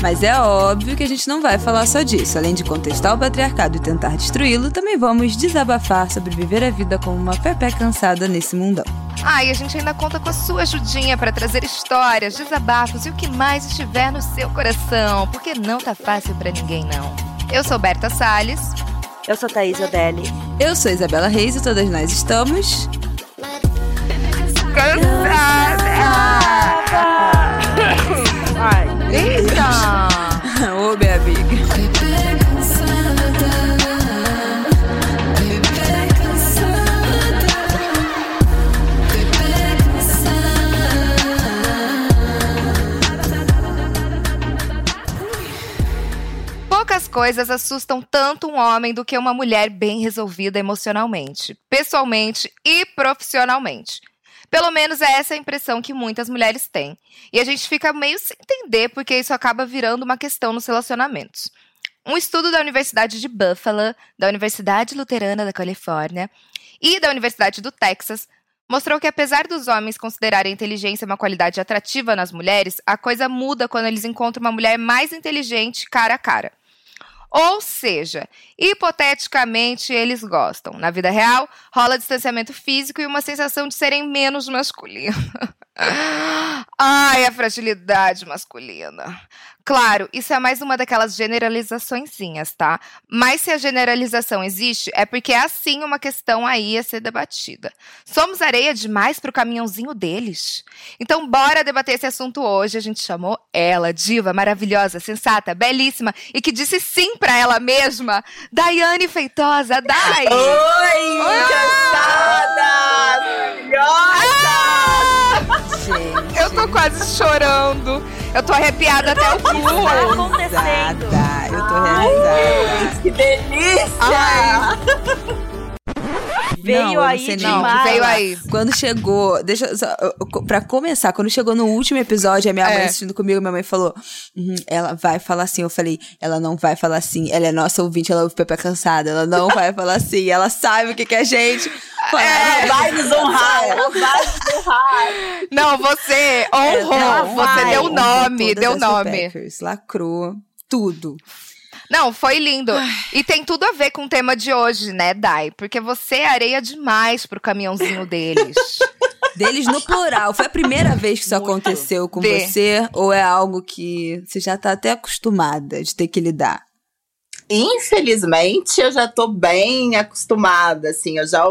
Mas é óbvio que a gente não vai falar só disso. Além de contestar o patriarcado e tentar destruí-lo, também vamos desabafar sobre viver a vida como uma Pepe cansada nesse mundão. Ah, e a gente ainda conta com a sua ajudinha para trazer histórias, desabafos e o que mais estiver no seu coração, porque não tá fácil para ninguém não. Eu sou Berta Salles. Eu sou Thaís Odelli. Eu sou Isabela Reis e todas nós estamos. Cansada! Eita! Ô, minha amiga. Poucas coisas assustam tanto um homem do que uma mulher bem resolvida emocionalmente, pessoalmente e profissionalmente. Pelo menos é essa a impressão que muitas mulheres têm. E a gente fica meio sem entender porque isso acaba virando uma questão nos relacionamentos. Um estudo da Universidade de Buffalo, da Universidade Luterana da Califórnia e da Universidade do Texas mostrou que apesar dos homens considerarem a inteligência uma qualidade atrativa nas mulheres, a coisa muda quando eles encontram uma mulher mais inteligente cara a cara. Ou seja, hipoteticamente eles gostam. Na vida real, rola distanciamento físico e uma sensação de serem menos masculinos. Ai, a fragilidade masculina. Claro, isso é mais uma daquelas generalizaçõezinhas, tá? Mas se a generalização existe, é porque é assim uma questão aí a ser debatida. Somos areia demais pro caminhãozinho deles? Então bora debater esse assunto hoje. A gente chamou ela, diva, maravilhosa, sensata, belíssima e que disse sim pra ela mesma, Daiane Feitosa, Dai! Oi, cansada! Maravilhosa! Gente. Eu tô quase chorando. Eu tô arrepiada até o tá cu. acontecendo? Realizada. Eu tô realizada. Que delícia! Ai. Veio Não, aí você de não, mala. veio aí. Quando chegou, deixa eu só, pra começar, quando chegou no último episódio, a minha mãe É. assistindo comigo, minha mãe falou, "Uhum, ela vai falar assim. Eu falei, ela não vai falar assim. Ela é nossa ouvinte, ela ouve Pepe Cansada. Ela não vai falar assim. Ela sabe o que que é gente. Ela vai nos honrar, ela vai nos honrar. Não, você honrou. Você deu nome, deu nome. Lacrou, tudo. Não, foi lindo. E tem tudo a ver com o tema de hoje, né, Dai? Porque você é areia demais pro caminhãozinho deles. Deles no plural. Foi a primeira vez que isso Muito. aconteceu com Vê. você? Ou é algo que você já tá até acostumada de ter que lidar? Infelizmente, eu já tô bem acostumada, assim, eu já,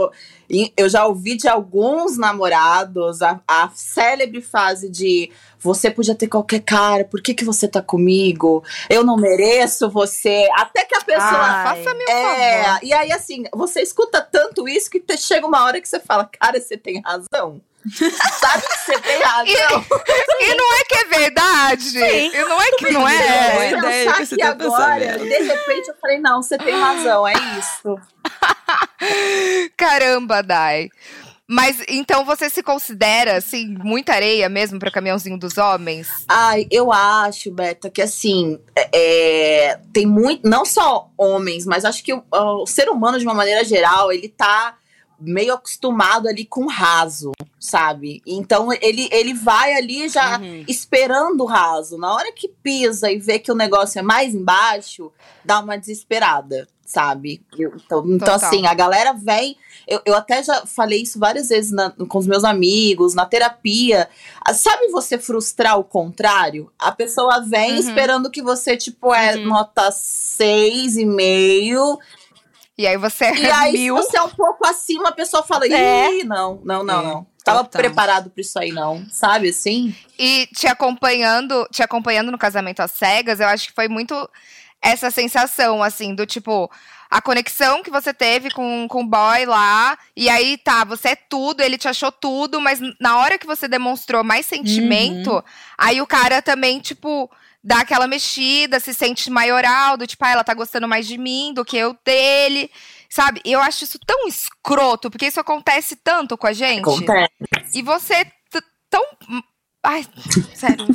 eu já ouvi de alguns namorados a, a célebre frase de você podia ter qualquer cara, por que que você tá comigo? Eu não mereço você. Até que a pessoa... Ai. Faça-me um é, favor. e aí assim, você escuta tanto isso que chega uma hora que você fala, cara, você tem razão. Sabe que você tem razão? E não é que é verdade. Sim. E não é que não é. ideia pensar que você tá agora, de repente eu falei, não, você tem razão, é isso. Caramba, Dai. Mas então você se considera, assim, muita areia mesmo pro caminhãozinho dos homens? Ai, eu acho, Beta, que assim, é, é, tem muito, não só homens, mas acho que o, o ser humano, de uma maneira geral, ele tá meio acostumado ali com raso, sabe? Então ele, ele vai ali já Uhum. esperando o raso. Na hora que pisa e vê que o negócio é mais embaixo, dá uma desesperada, sabe? Eu- então, então assim, a galera vem. Eu, eu até já falei isso várias vezes na- com os meus amigos, na terapia. Ah, Sabe você frustrar o contrário? A pessoa vem Uhum. esperando que você, tipo, é Uhum. nota seis e meio. E aí você é E aí, se mil. você é um pouco acima, a pessoa fala, ih, É. não, não, não, É, não. Tava total. preparado pra isso aí, não. Sabe assim? E te acompanhando, te acompanhando no casamento às cegas, eu acho que foi muito essa sensação, assim, do tipo, a conexão que você teve com, com o boy lá, e aí tá, você é tudo, ele te achou tudo, mas na hora que você demonstrou mais sentimento, aí o cara também, tipo, dá aquela mexida, se sente maioral, do tipo, ah, ela tá gostando mais de mim do que eu dele. Sabe? Eu acho isso tão escroto, porque isso acontece tanto com a gente. Acontece. E você tão. Ai, sério.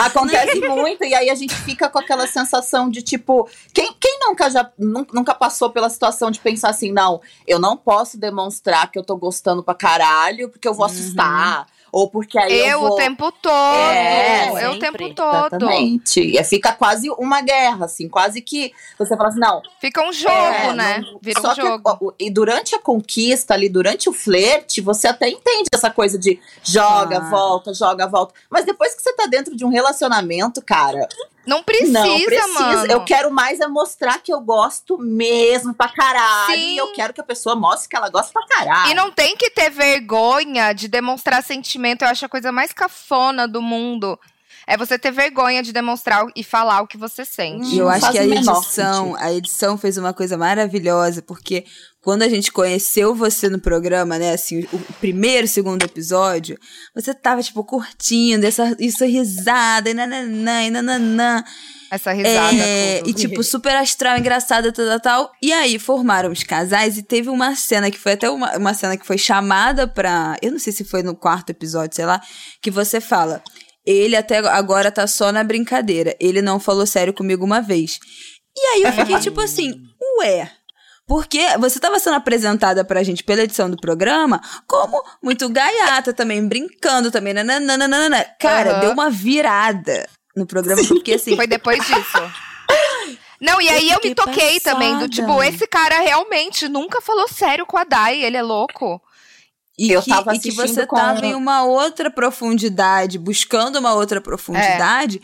Acontece muito, e aí a gente fica com aquela sensação de tipo, quem, quem nunca já nun- nunca passou pela situação de pensar assim, não, eu não posso demonstrar que eu tô gostando pra caralho, porque eu vou assustar. Ou porque aí eu, Eu vou... o tempo todo. É, eu o tempo todo. Exatamente. E fica quase uma guerra, assim, quase que você fala assim, não, Fica um jogo, É, né? não- Vira Só um que jogo. o- e durante a conquista ali, durante o flerte, você até entende essa coisa de joga, Ah. volta, joga, volta. Mas depois que você tá dentro de um relacionamento, cara, Não precisa, não precisa. mano. Eu quero mais é mostrar que eu gosto mesmo pra caralho. Sim. E eu quero que a pessoa mostre que ela gosta pra caralho. E não tem que ter vergonha de demonstrar sentimento. Eu acho a coisa mais cafona do mundo. É você ter vergonha de demonstrar e falar o que você sente. E eu Não acho faz que a edição, a edição fez uma coisa maravilhosa, porque quando a gente conheceu você no programa, né, assim, o o primeiro, segundo episódio, você tava, tipo, curtindo essa, isso risada, e nananã, e nananã. Essa risada. É, tudo. e tipo, super astral, engraçada, tal, tal, tal. E aí formaram os casais e teve uma cena que foi até uma, uma cena que foi chamada pra. Eu não sei se foi no quarto episódio, sei lá, que você fala. Ele até agora tá só na brincadeira. Ele não falou sério comigo uma vez. E aí eu fiquei tipo assim, ué. Porque você estava sendo apresentada pra gente pela edição do programa como muito gaiata também, brincando também. Nananana. Cara, Aham. deu uma virada no programa, porque assim. Foi depois disso. Não, e aí eu, me fiquei toquei também, do passada. tipo, esse cara realmente nunca falou sério com a Dai, ele é louco. E, Eu que, tava e que você com- tava em uma outra profundidade, buscando uma outra profundidade,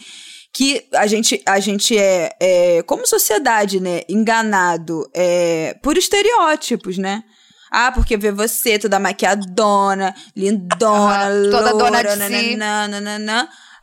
que a gente, a gente é, é, como sociedade, né, enganado é, por estereótipos, né? Ah, porque vê você toda maquiadona, lindona, toda loura, dona de si.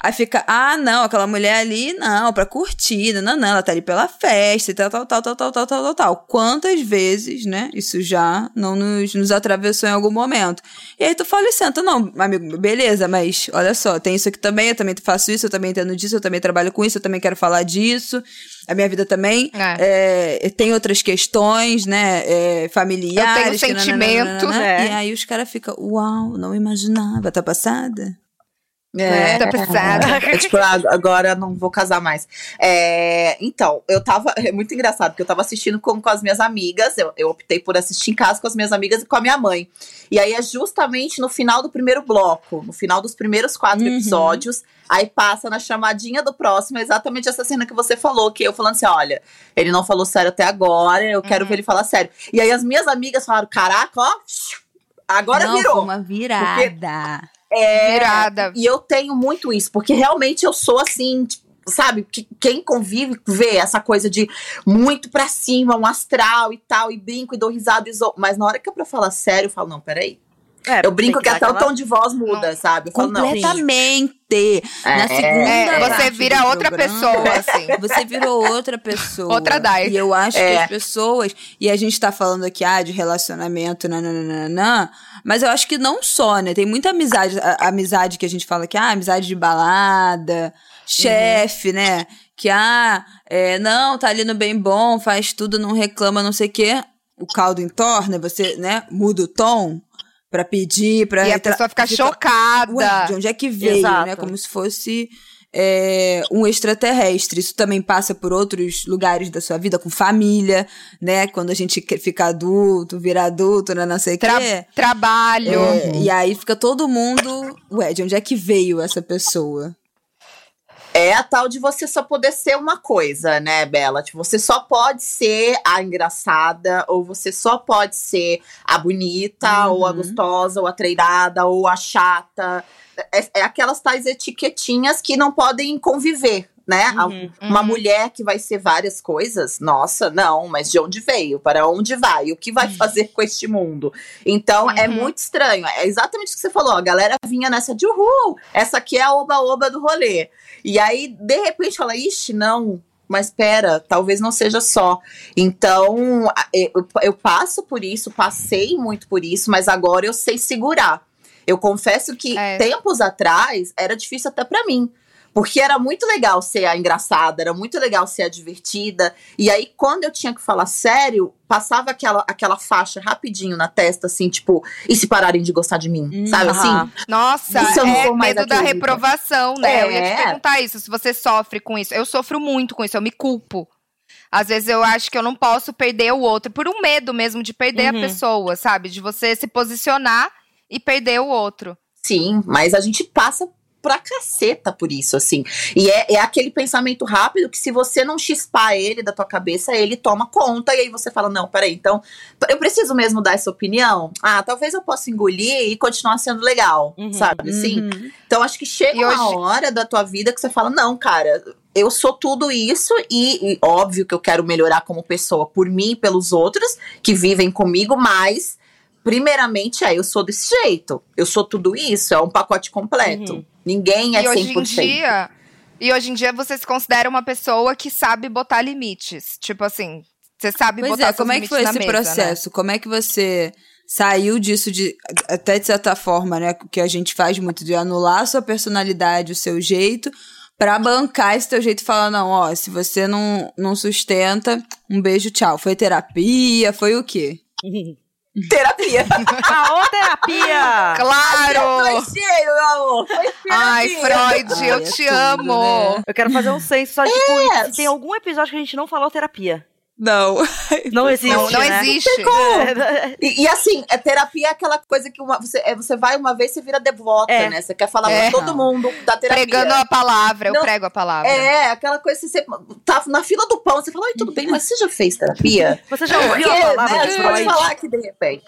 Aí fica, ah, não, aquela mulher ali, não, pra curtir, não, não, ela tá ali pela festa e tal, tal, tal, tal, tal, tal, tal, tal, tal. Quantas vezes, né, isso já não nos, nos atravessou em algum momento. E aí tu fala e senta, não, amigo, beleza, mas olha só, tem isso aqui também, eu também faço isso, eu também entendo disso, eu também trabalho com isso, eu também quero falar disso. A minha vida também É. é, tem outras questões, né, é, familiares. que sentimentos, nananana. é. E aí os caras ficam, uau, não imaginava, tá passada? É, Tá pesada. É tipo, ah, agora não vou casar mais. É, então, eu tava. É muito engraçado, porque eu tava assistindo com, com as minhas amigas. Eu, eu optei por assistir em casa com as minhas amigas e com a minha mãe. E aí é justamente no final do primeiro bloco, no final dos primeiros quatro Uhum. episódios. Aí passa na chamadinha do próximo, exatamente essa cena que você falou, que eu falando assim: olha, ele não falou sério até agora, eu quero Uhum. ver ele falar sério. E aí as minhas amigas falaram: caraca, ó, agora não, virou. uma virada. É, Virada. e eu tenho muito isso, porque realmente eu sou assim, tipo, sabe? Que, quem convive vê essa coisa de muito pra cima, um astral e tal, e brinco e dou risada. E zo... Mas na hora que é pra falar sério, eu falo, não, peraí. É, Eu brinco que, tem até o tom de voz muda, sabe? Eu falo, não. Completamente. Na É, segunda É, você parte vira outra programa, pessoa, assim. Você virou outra pessoa. Outra Dai. E eu acho que É. as pessoas. E a gente tá falando aqui, ah, de relacionamento, nananana. Mas eu acho que não só, né? Tem muita amizade. a- a amizade que a gente fala que, ah, amizade de balada, chefe, né? Que, ah, é, não, tá ali no bem bom, faz tudo, não reclama, não sei o quê. O caldo entorna, você, né, muda o tom pra pedir, pra... E a pessoa fica chocada. Ué, de onde é que veio, Exato. né? Como se fosse é, um extraterrestre. Isso também passa por outros lugares da sua vida, com família, né? Quando a gente quer ficar adulto, vira adulto, né? Não sei o Tra- quê. trabalho. É, e aí fica todo mundo. Ué, de onde é que veio essa pessoa? É a tal de você só poder ser uma coisa, né, Bela? Tipo, você só pode ser a engraçada, ou você só pode ser a bonita, ou a Uhum. gostosa, ou a treinada, ou a chata. É, é aquelas tais etiquetinhas que não podem conviver, né? Uhum. Uma Uhum. mulher que vai ser várias coisas, nossa, não, mas de onde veio? Para onde vai? O que vai fazer com este mundo? Então é Uhum. muito estranho. É exatamente o que você falou. A galera vinha nessa de uhul, essa aqui é a oba-oba do rolê. E aí, de repente, fala, ixi, não. Mas pera, talvez não seja só. Então, eu, eu passo por isso, passei muito por isso, mas agora eu sei segurar. Eu confesso que É. tempos atrás era difícil até pra mim. Porque era muito legal ser a engraçada, era muito legal ser a divertida. E aí, quando eu tinha que falar sério, passava aquela, aquela faixa rapidinho na testa, assim, tipo, e se pararem de gostar de mim, Hum, sabe assim? Nossa, é medo da reprovação, né? Eu ia te É. perguntar isso, se você sofre com isso. Eu sofro muito com isso, eu me culpo. Às vezes eu acho que eu não posso perder o outro, por um medo mesmo de perder Uhum. a pessoa, sabe? De você se posicionar e perder o outro. Sim, mas a gente passa pra caceta por isso, assim. E é, é aquele pensamento rápido que se você não chispar ele da tua cabeça, ele toma conta e aí você fala, não, peraí, então eu preciso mesmo dar essa opinião? Ah, talvez eu possa engolir e continuar sendo legal, Uhum, sabe? Assim, Uhum. Então acho que chega E uma hoje- hora da tua vida que você fala, não, cara, eu sou tudo isso e, e óbvio que eu quero melhorar como pessoa por mim e pelos outros que vivem comigo, mas primeiramente é, eu sou desse jeito. Eu sou tudo isso, é um pacote completo. Uhum. Ninguém é e hoje 100%. em dia, e hoje em dia você se considera uma pessoa que sabe botar limites. Tipo assim, você sabe Pois botar é, como é que limites foi esse mesa, né? processo? Como é que você saiu disso de até de certa forma, né, que a gente faz muito de anular a sua personalidade, o seu jeito, pra bancar esse teu jeito e falar não, ó, se você não não sustenta, um beijo, tchau. Foi terapia, foi o quê? Terapia. Aô, terapia! Claro! Foi cheio, meu amor. Foi Ai. Freud, eu Ai, é te tudo, amo. né? Eu quero fazer um senso só, tipo, É. se tem algum episódio que a gente não falou terapia. Não. Não existe, Não, não né? existe. E, e assim, a terapia é aquela coisa que uma- você, é, você vai uma vez, você vira devota, É. né? Você quer falar É. pra todo mundo da terapia. Pregando a palavra, eu Não, prego a palavra. É, aquela coisa que você tá na fila do pão, você fala, oi, tudo bem, mas você já fez terapia? Você já ouviu Porque, a palavra né, você pode falar aqui de repente.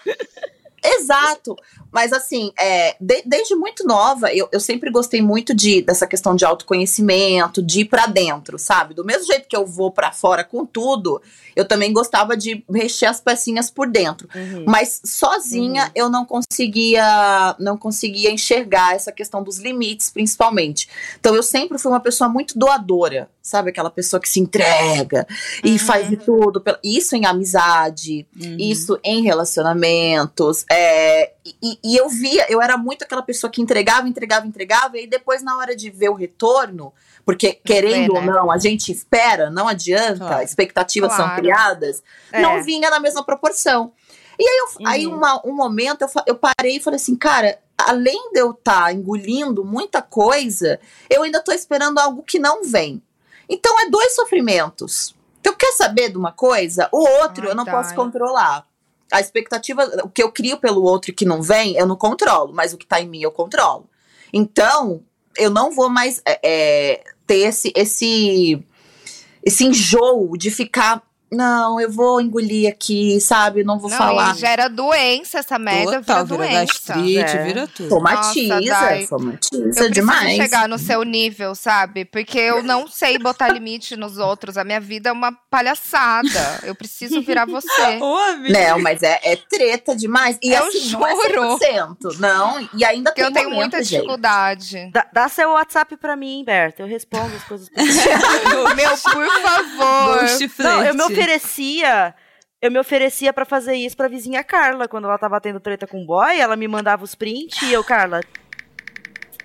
Exato. Mas assim, é, de- desde muito nova, eu, eu sempre gostei muito de, dessa questão de autoconhecimento, de ir pra dentro, sabe? Do mesmo jeito que eu vou pra fora com tudo, eu também gostava de mexer as pecinhas por dentro. Uhum. Mas sozinha eu não conseguia, não conseguia enxergar essa questão dos limites, principalmente. Então eu sempre fui uma pessoa muito doadora, sabe? Aquela pessoa que se entrega e Uhum. faz de tudo. Isso em amizade, Uhum. isso em relacionamentos. é, e, e eu via, eu era muito aquela pessoa que entregava, entregava, entregava, e aí depois, na hora de ver o retorno, porque querendo ou né? não, a gente espera, não adianta, Claro. expectativas são Claro. criadas, É. não vinha na mesma proporção. E aí, eu, aí Uhum. uma- um momento eu, eu parei e falei assim, cara, além de eu estar engolindo muita coisa, eu ainda tô esperando algo que não vem. Então é dois sofrimentos. Então, quer saber de uma coisa? O outro Ai, eu não Dai. posso controlar. A expectativa, o que eu crio pelo outro que não vem, eu não controlo, mas o que tá em mim eu controlo. Então, eu não vou mais é, é, ter esse, esse, esse enjoo de ficar. Não, eu vou engolir aqui, sabe? Não vou Não, falar. gera doença essa merda, Total, vira vira doença. gastrite, É. vira tudo. Somatiza, Nossa, Dai. somatiza Eu preciso demais. chegar no seu nível, sabe? Porque eu não sei botar limite nos outros. A minha vida é uma palhaçada. Eu preciso virar você. Ô. Não, mas é, é treta demais. E Eu assim, não é juro. 100%, não. E ainda Porque tem eu tenho momento, muita gente. dificuldade. Dá, dá seu WhatsApp pra mim, Berta. Eu respondo as coisas pra você. Meu, por favor. Não, eu me flerte. Oferecia. Eu me oferecia pra fazer isso pra vizinha Carla. Quando ela tava tendo treta com o boy, ela me mandava os prints e eu, Carla.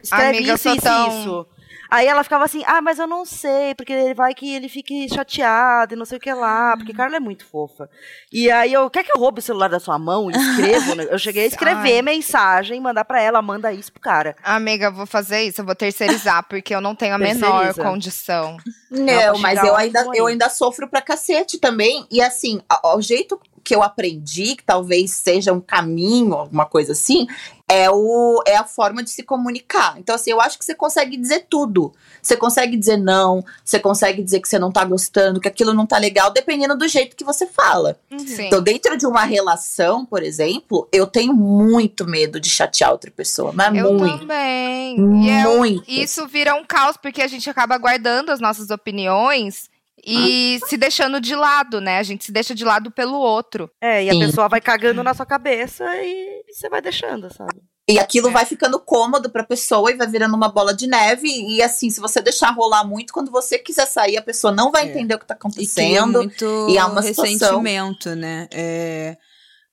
Escreve Amiga, eu isso, isso, tão- isso. Aí ela ficava assim, ah, mas eu não sei, porque ele vai que ele fique chateado e não sei o que lá, porque Carla é muito fofa. E aí eu, quer que eu roube o celular da sua mão e escrevo? né? Eu cheguei a escrever Ai. mensagem, mandar pra ela, manda isso pro cara. Amiga, eu vou fazer isso. Eu vou terceirizar, porque eu não tenho a menor condição. Não, Não, mas eu ainda, eu ainda sofro pra cacete também. E assim, o jeito que eu aprendi, que talvez seja um caminho, alguma coisa assim, é, o, é a forma de se comunicar. Então, assim, eu acho que você consegue dizer tudo. Você consegue dizer não, você consegue dizer que você não tá gostando, que aquilo não tá legal, dependendo do jeito que você fala. Sim. Então, dentro de uma relação, por exemplo, eu tenho muito medo de chatear outra pessoa. Mas Eu muito. também. Muito. isso vira um caos, porque a gente acaba guardando as nossas opiniões e se deixando de lado, né? A gente se deixa de lado pelo outro. É, e a Sim. pessoa vai cagando na sua cabeça e você vai deixando, sabe? E aquilo É. vai ficando cômodo pra pessoa e vai virando uma bola de neve. E assim, se você deixar rolar muito, quando você quiser sair, a pessoa não vai É. entender o que tá E acontecendo. muito e há uma situação- ressentimento, né? É,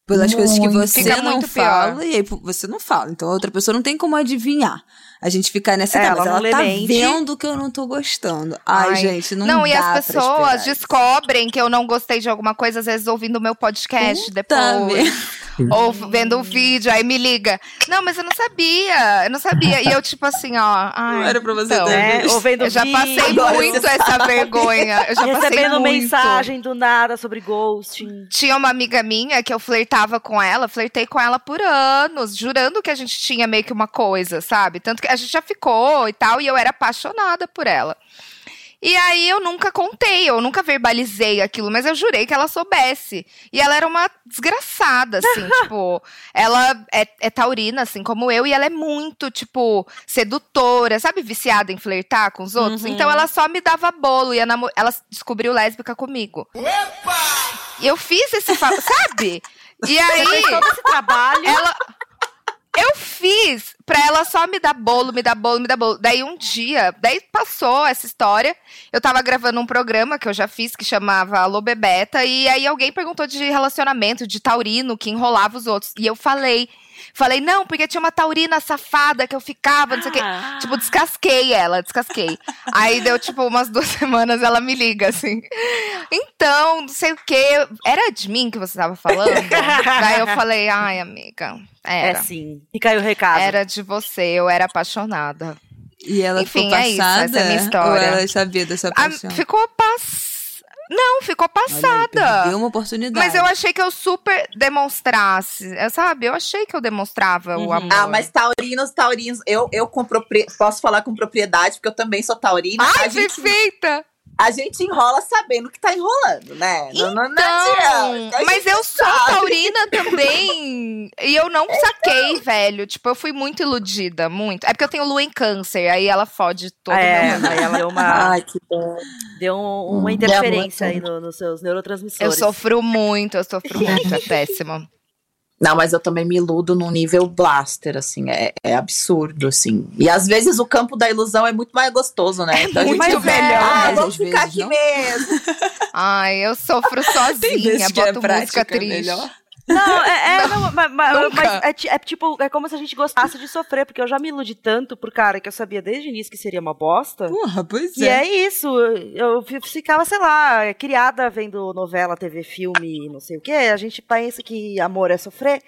pelas coisas que Muito. você não muito fala pior. e aí você não fala. Então a outra pessoa não tem como adivinhar. A gente ficar nessa É, ela ela tá mente. vendo que eu não tô gostando. Ai, Ai. gente, não, Não, dá e as pessoas descobrem que eu não gostei de alguma coisa, às vezes ouvindo o meu podcast Puta depois. Ou vendo um vídeo, aí me liga. Não, mas eu não sabia, eu não sabia. E eu, tipo assim, ó. Ai, Não era pra você então, ter É, ou vendo Eu já vídeo, passei Agora muito essa vergonha. Eu já passei recebendo muito. mensagem do nada sobre ghosting. Tinha uma amiga minha que eu flertava com ela, flertei com ela por anos, jurando que a gente tinha meio que uma coisa, sabe? Tanto que a gente já ficou e tal, e eu era apaixonada por ela. E aí eu nunca contei, eu nunca verbalizei aquilo, mas eu jurei que ela soubesse. E ela era uma desgraçada, assim, tipo, ela é, é taurina, assim como eu, e ela é muito, tipo, sedutora, sabe, viciada em flertar com os outros. Uhum. Então ela só me dava bolo, e namo- ela descobriu lésbica comigo. E eu fiz esse, fa- sabe? E aí, Fez todo esse trabalho. ela. Eu fiz pra ela só me dar bolo, me dar bolo, me dar bolo. Daí um dia, daí passou essa história. Eu tava gravando um programa que eu já fiz que chamava Alô Bebeta. E aí alguém perguntou de relacionamento, de taurino, que enrolava os outros. E eu falei. Falei, não, porque tinha uma taurina safada que eu ficava, não sei o quê. Ah. Tipo, descasquei ela, descasquei. Aí deu, tipo, umas duas semanas, ela me liga, assim. Então, não sei o quê. Era de mim que você tava falando? Daí eu falei, ai, amiga, É era. sim. Fica aí o recado. Era de você, eu era apaixonada. E ela Enfim, ficou é isso, passada? essa é a minha história. Ou ela sabia da sua Ah, paixão? ficou pass... Não, ficou passada. Perdeu uma oportunidade. Mas eu achei que eu super demonstrasse, é, sabe? Eu achei que eu demonstrava o Uhum. amor. Ah, mas taurinos, taurinos, eu, eu com propri- posso falar com propriedade, porque eu também sou taurina. Ai, a, gente, perfeita! A gente enrola sabendo que tá enrolando, né? Não- não, não Então, mas eu sou sabe. taurina também. E eu não saquei, velho. Tipo, eu fui muito iludida, muito. É porque eu tenho lua em câncer, aí ela fode todo é, meu aí ela deu uma, Ai, que bom. deu um- uma interferência aí no- nos seus neurotransmissores. Eu sofro muito, eu sofro muito, é péssimo. Não, mas eu também me iludo num nível blaster, assim, é, é absurdo, assim. E às vezes o campo da ilusão é muito mais gostoso, né? Então a muito gente- melhor. Ah, vamos ficar vezes aqui não. mesmo. Ai, eu sofro Tem sozinha, é boto música prática triste. melhor. Não, é, é, não, mas, mas- mas é, é tipo, é como se a gente gostasse de sofrer, porque eu já me iludi tanto por cara que eu sabia desde o início que seria uma bosta. Porra, pois E é. é isso, eu fi- ficava, sei lá, criada vendo novela, TV, filme, não sei o quê. A gente pensa que amor é sofrer,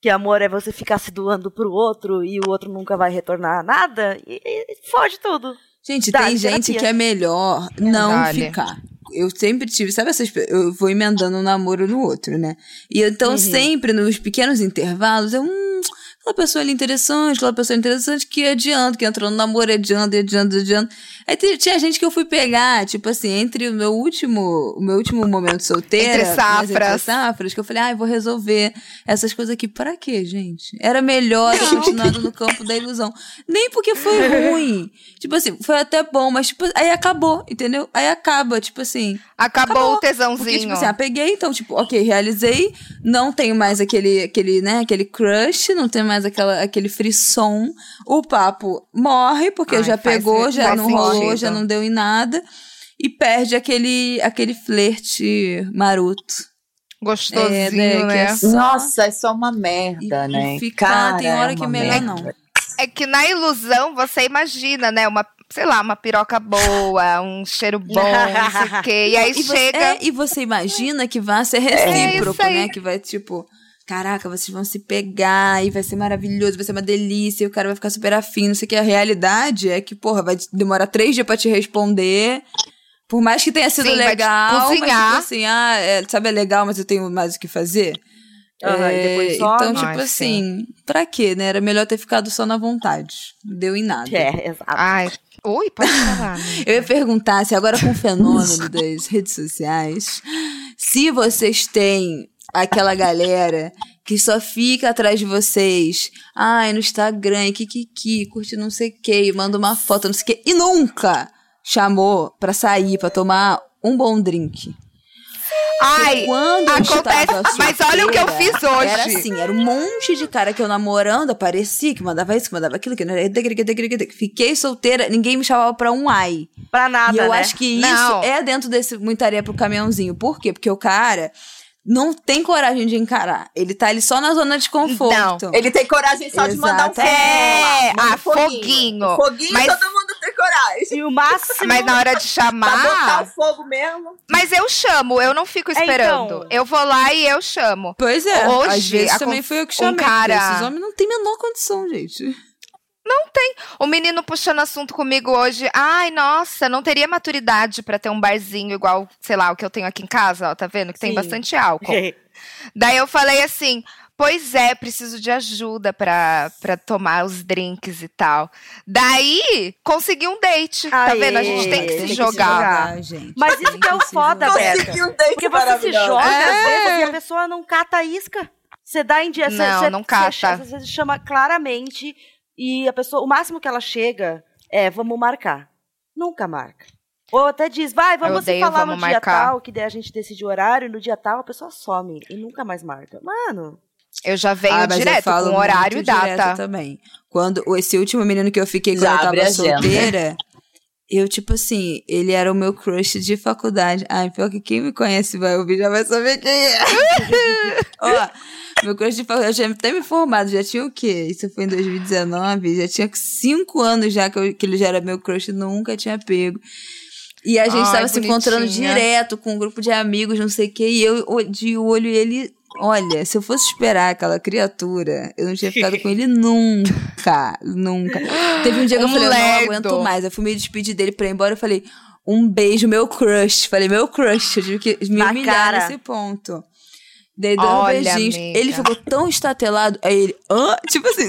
que amor é você ficar se doando pro outro e o outro nunca vai retornar nada, e, e fode tudo. Gente, Dá, tem terapia. gente que é melhor não ficar. Eu sempre tive, sabe essas eu vou emendando um namoro no outro, né? E então Uhum. sempre nos pequenos intervalos eu, hum, aquela pessoa ali interessante, aquela pessoa interessante que adianta, que entrou no namoro, adianta, adianta, adianta. Aí tinha gente que eu fui pegar, tipo assim, entre o meu último, o meu último momento solteira, Entre mas safras. safras, que eu falei, ai, vou resolver essas coisas aqui. Pra quê, gente? Era melhor ter continuado no campo da ilusão. Nem porque foi ruim. Tipo assim, foi até bom, mas tipo, aí acabou, entendeu? Aí acaba, tipo assim. Acabou, Acabou. o tesãozinho. Porque, tipo assim, ah, peguei, então, tipo, ok, realizei, não tenho mais aquele, aquele, né, aquele crush, não tenho mais aquela, aquele frisson. O papo morre, porque Ai, já faz- pegou, já faz não rolou, sentido. já não deu em nada. E perde aquele, aquele flerte maroto. Gostosinho, É, né, que né? é só- Nossa, é só uma merda, E- e né? ficar, tem hora que é uma melhor merda. não. É que na ilusão você imagina, né? Uma, sei lá, uma piroca boa, um cheiro bom, não sei o quê. E aí e você, chega. é, e você imagina que vai ser É recíproco, né? Que vai, tipo, caraca, vocês vão se pegar e vai ser maravilhoso, vai ser uma delícia, e o cara vai ficar super afim, não sei o que. A realidade é que, porra, vai demorar três dias pra te responder. Por mais que tenha sido Sim, legal, mas tipo assim, ah, é, sabe, é legal, mas eu tenho mais o que fazer. E É, depois some. então, tipo Ai, assim, pra quê, né? Era melhor ter ficado só na vontade. Não deu em nada. É, exato. Ai. Ui, pode falar. Eu ia perguntar se agora com o fenômeno das redes sociais, se vocês têm aquela galera que só fica atrás de vocês, ai, no Instagram, kikiki, curte não sei o que, manda uma foto, não sei o que, e nunca chamou pra sair, pra tomar um bom drink. Ai, Quando eu acontece- mas olha o que eu fiz hoje. Era assim, era um monte de cara que eu namorando, aparecia, que mandava isso, que mandava aquilo, que não era... Fiquei solteira, ninguém me chamava pra um ai. Pra nada, E eu né? acho que isso Não. é dentro desse muita areia pro caminhãozinho. Por quê? Porque o cara não tem coragem de encarar. Ele tá ali só na zona de conforto. Ele tem coragem só de mandar um Exato. foguinho. É, lá, ah, um foguinho. Foguinho Mas- todo mundo tem coragem. E o máximo. Mas na hora de Pra botar chamar. o fogo mesmo. Mas eu chamo, eu não fico É, esperando. então. Eu vou lá e eu chamo. Pois é, Hoje, às vezes a também foi eu que um chamei. cara- porque Esses homens não têm menor condição, gente. O menino puxando assunto comigo hoje. Ai, nossa, não teria maturidade pra ter um barzinho igual, sei lá, o que eu tenho aqui em casa, ó, tá vendo? Que tem Sim. bastante álcool. Daí eu falei assim: Pois é, preciso de ajuda pra, pra tomar os drinks e tal. Daí, consegui um date. tá Aê, vendo? A gente tem que tem se que se jogar. jogar. gente. Mas isso que é o Tem se foda, jogar. Beto. Consegui um date Porque você se joga, É. vezes, e a pessoa não cata a isca. Você dá em dia. você- Não, você- não cata. Às vezes chama claramente e a pessoa, o máximo que ela chega é vamos marcar. Nunca marca. Ou até diz, vai, vamos se odeio falar vamos no dia marcar. tal, que daí a gente decide o horário, e no dia tal a pessoa some e nunca mais marca. Mano, Eu já venho Ah, direto falo com horário e data. também. Quando esse último menino que eu fiquei quando eu tava solteira, eu, tipo assim, ele era o meu crush de faculdade. Ai, pior que quem me conhece vai ouvir, já vai saber quem é. Ó, meu crush de faculdade, eu já até me formado, já tinha o quê? Isso foi em 2019, já tinha cinco anos já que, eu- que ele já era meu crush, nunca tinha pego. E a gente Ai, tava se encontrando direto com um grupo de amigos, não sei o quê, e eu de olho e ele. Olha, se eu fosse esperar aquela criatura, eu não tinha ficado com ele nunca. Nunca. Teve um dia que eu Um falei, eu não aguento mais. Eu fui me despedir dele pra ir embora. Eu falei, um beijo, meu crush. Falei, meu crush. Eu tive que me Na humilhar cara. nesse ponto. Dei dando Olha, beijinhos. amiga. Ele ficou tão estatelado. Aí ele, hã? Tipo assim.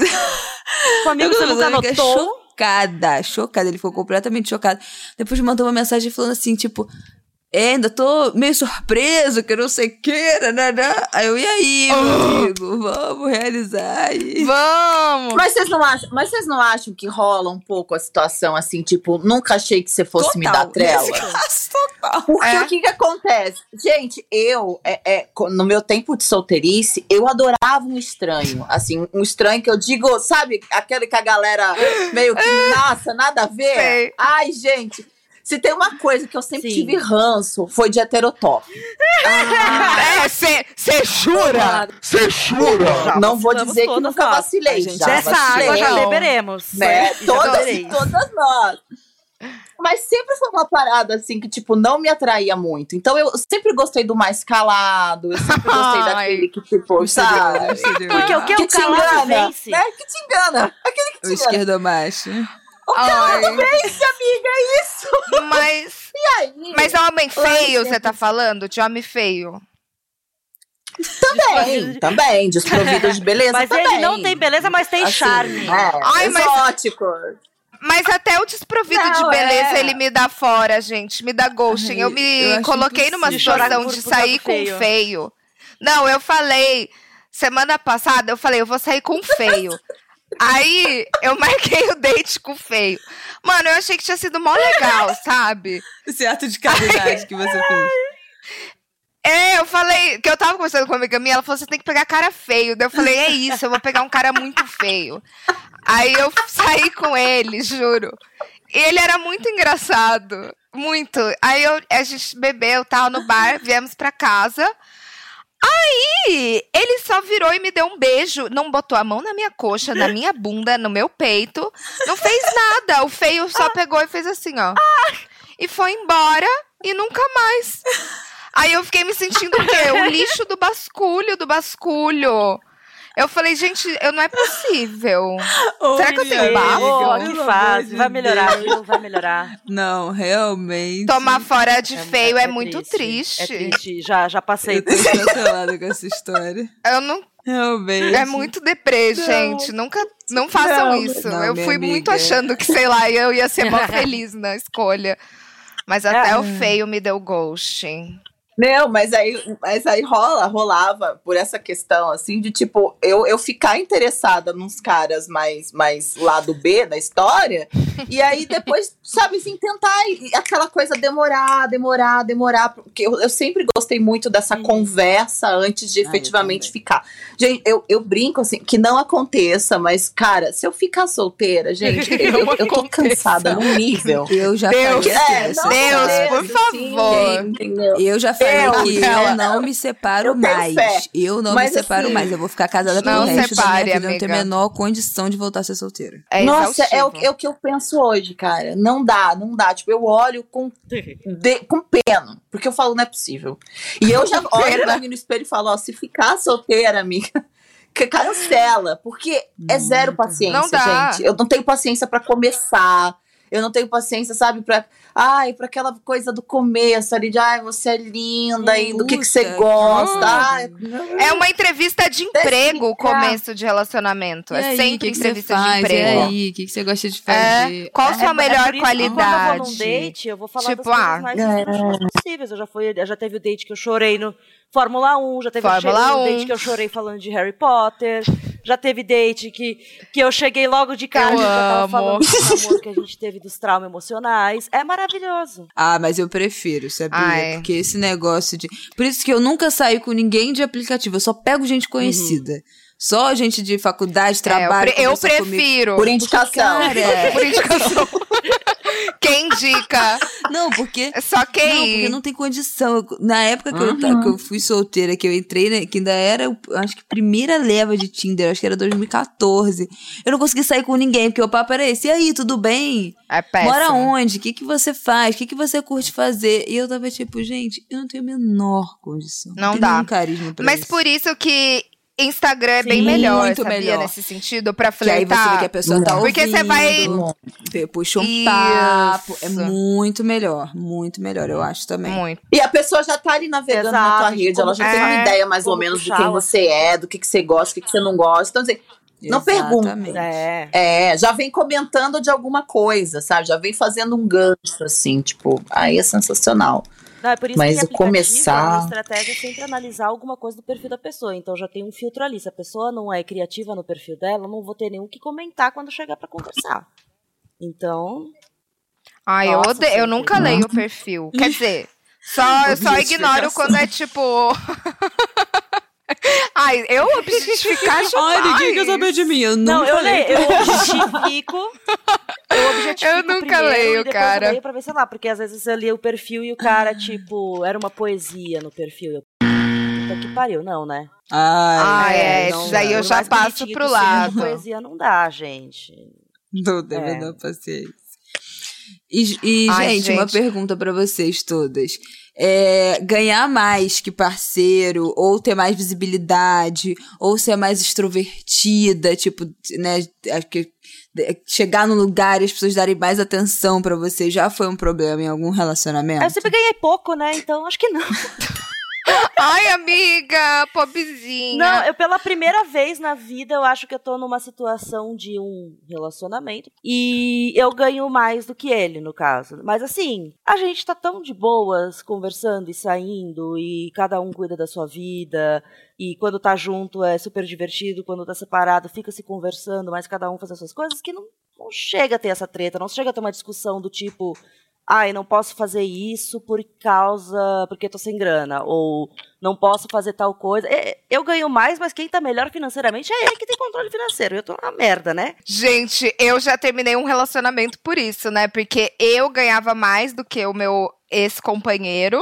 comigo você Eu nunca amiga notou. Chocada, chocada. Ele ficou completamente chocado. Depois mandou uma mensagem falando assim, tipo. É, ainda tô meio surpreso, que eu não sei o que, né? Aí eu, e aí, meu amigo? Vamos realizar aí. Vamos! Mas vocês não acham, mas vocês não acham que rola um pouco a situação assim, tipo, nunca achei que você fosse me dar trela? Total. Porque É. o que que acontece? Gente, eu, é, é, no meu tempo de solteirice, eu adorava um estranho. Assim, um estranho que eu digo, sabe, aquele que a galera meio que, nossa, nada a ver. Sei. Ai, gente, se tem uma coisa que eu sempre Sim. tive ranço, foi de heterotop. É, você jura? Você jura? Não vou dizer que nunca nós. vacilei. A gente já Dessa vacilei. água já beberemos. né? Já Todas, beberei. todas nós. Mas sempre foi uma parada assim que, tipo, não me atraía muito. Então eu sempre gostei do mais calado, eu sempre gostei daquele que, tipo, sabe? Porque o que Que o te calado engana, vence. né? Que te engana. Aquele que O engana. esquerdomacho. Ai, Vence, amiga, é isso. mas, E aí? mas homem feio, Ai, você tá falando? De homem feio. também, também, desprovido de beleza Mas também. ele não tem beleza, mas tem Assim, charme. É, Ai, mas- exótico. Mas até o desprovido Não, de beleza, é. ele me dá fora, gente. Me dá ghosting. Ai, eu me eu coloquei numa situação de sair com um feio. Não, eu falei. Semana passada, eu falei, eu vou sair com um feio. Aí, eu marquei o date com o feio. Mano, eu achei que tinha sido mó legal, sabe? Esse ato de caridade que você fez. É, eu falei, que eu tava conversando com uma amiga minha, ela falou, você tem que pegar cara feio. Daí eu falei, é isso, eu vou pegar um cara muito feio. Aí eu saí com ele, juro. E ele era muito engraçado, muito. Aí eu, a gente bebeu, tal, no bar, viemos pra casa. Aí, ele só virou e me deu um beijo, não botou a mão na minha coxa, na minha bunda, no meu peito, não fez nada. O feio só pegou e fez assim, ó. E foi embora e nunca mais. Aí eu fiquei me sentindo o quê? O lixo do basculho, do basculho. Eu falei, gente, eu não é possível. Será que eu tenho bafo? Ô, Pelo que fase. de Vai melhorar, Deus. viu? Vai melhorar. Não, realmente. Tomar fora de feio é, é muito triste. É triste. Já, já passei Eu por tô cancelada com essa história. Eu não. Realmente. É muito deprê, gente. Nunca. Não façam Não. isso. Não, eu fui amiga. muito achando que, sei lá, eu ia ser mó feliz na escolha. Mas até É. o feio me deu ghosting. Não, mas aí, mas aí rola, rolava por essa questão, assim, de tipo, eu, eu ficar interessada nos caras mais, mais lado B da história, e aí depois, sabe, assim, tentar e aquela coisa demorar, demorar, demorar, porque eu, eu sempre gostei muito dessa Sim. conversa antes de Ah, eu efetivamente também. ficar. Gente, eu, eu brinco, assim, que não aconteça, mas, cara, se eu ficar solteira, gente, eu, eu, eu tô cansada num nível. Eu já Deus, É, Deus, frase. por sim, favor. entendeu? Eu já falei que Deus, eu não me separo Eu mais. fé. Eu não Mas, me separo assim, mais. Eu vou ficar casada pelo resto da separe, minha vida. Eu não tenho a menor condição de voltar a ser solteira. É Nossa, é o, é o que eu penso hoje, cara. Não dá, não dá. Tipo, eu olho com, de- com pena. Porque eu falo, não é possível. E eu já olho pra mim no espelho e falo, ó, se ficar solteira, amiga, que cancela. Porque é zero paciência, Não dá. gente. Eu não tenho paciência pra começar. Eu não tenho paciência, sabe, pra. Ai, pra aquela coisa do começo ali, de ai, você é linda e do que, que você gosta. Ai, É uma entrevista de emprego o começo de relacionamento. E é aí, sempre que que você entrevista de emprego. E aí, o que, que você gosta de É, fazer? qual a É- sua é melhor por isso que Quando eu vou qualidade? num date, eu vou falar Tipo, das coisas ah, mais é. possíveis. Eu já, fui, já teve o date que eu chorei no Fórmula 1, já teve Fórmula 1. date que eu chorei falando de Harry Potter, já teve date que, que eu cheguei logo de cara Eu e já tava falando do amor que a gente teve dos traumas emocionais. É maravilhoso. Ah, mas eu prefiro, sabia? Ai. Porque esse negócio de. Por isso que eu nunca saio com ninguém de aplicativo. Eu só pego gente conhecida. Só gente de faculdade, É, eu trabalho. pre- eu, conversa comigo. prefiro. por indicação. Cara, Por indicação. Quem indica? não, porque. É só Não, quem porque não tem condição. Eu- Na época que, eu, ta- que eu fui solteira, que eu entrei, né, que ainda era, eu acho que primeira leva de Tinder, acho que era 2014. Eu não consegui sair com ninguém, porque o papo era esse. E aí, tudo bem? É péssimo. Mora onde? O que, que você faz? O que, que você curte fazer? E eu tava tipo, gente, eu não tenho a menor condição. Não tenho dá. nenhum carisma pra Mas isso. por isso que Instagram é bem Sim, melhor, muito sabia? melhor. Nesse sentido, pra Que aí você vê flertar. que a pessoa tá ouvindo. Porque você vai- Puxa um Isso. papo. É muito melhor. Muito melhor, eu acho também. Muito. E a pessoa já tá ali navegando na Exato, tua de rede, ela já como- tem uma é, ideia mais ou menos de puxar quem o você é, do que, que você gosta, do que, que você não gosta. Então, assim, Não pergunta. Exatamente. É. é, já vem comentando de alguma coisa, sabe? Já vem fazendo um gancho, assim, tipo, aí é sensacional. Não, é por isso Mas que começar- a estratégia é sempre analisar alguma coisa do perfil da pessoa. Então já tem um filtro ali. Se a pessoa não é criativa no perfil dela, eu não vou ter nenhum que comentar quando chegar pra conversar. Então, Ai, eu, Nossa, odeio, eu nunca leio o perfil. Quer dizer, só, eu só ignoro quando é tipo. Ai, eu objetificar Ai, ninguém quer saber de mim. Eu não, eu leio. eu objetifico. Eu objetifico Eu nunca primeiro leio, e depois cara. Eu leio pra ver, sei lá, porque às vezes eu li o perfil e o cara, tipo, era uma poesia no perfil. Eu, puta que pariu, não, né? Ah, é, não esses aí dá. eu já passo pro lado. Poesia não dá, gente. Não deve É. dar paciência. E, e, Ai, gente, uma gente. pergunta pra vocês todas. É, ganhar mais que parceiro, ou ter mais visibilidade, ou ser mais extrovertida, tipo, né, acho que de- chegar no lugar e as pessoas darem mais atenção pra você, já foi um problema em algum relacionamento? Eu sempre ganhei pouco, né? Então acho que não. Ai, amiga, pobrezinha. Não, eu pela primeira vez na vida eu acho que eu tô numa situação de um relacionamento e eu ganho mais do que ele, no caso. Mas assim, a gente tá tão de boas conversando e saindo e cada um cuida da sua vida e quando tá junto é super divertido, quando tá separado fica se conversando, mas cada um faz as suas coisas que não, não chega a ter essa treta, não chega a ter uma discussão do tipo ai, não posso fazer isso por causa. porque tô sem grana. Ou não posso fazer tal coisa. É, Eu ganho mais, mas quem tá melhor financeiramente é ele que tem controle financeiro. Eu tô na merda, né? Gente, eu já terminei um relacionamento por isso, né? Porque eu ganhava mais do que o meu ex-companheiro.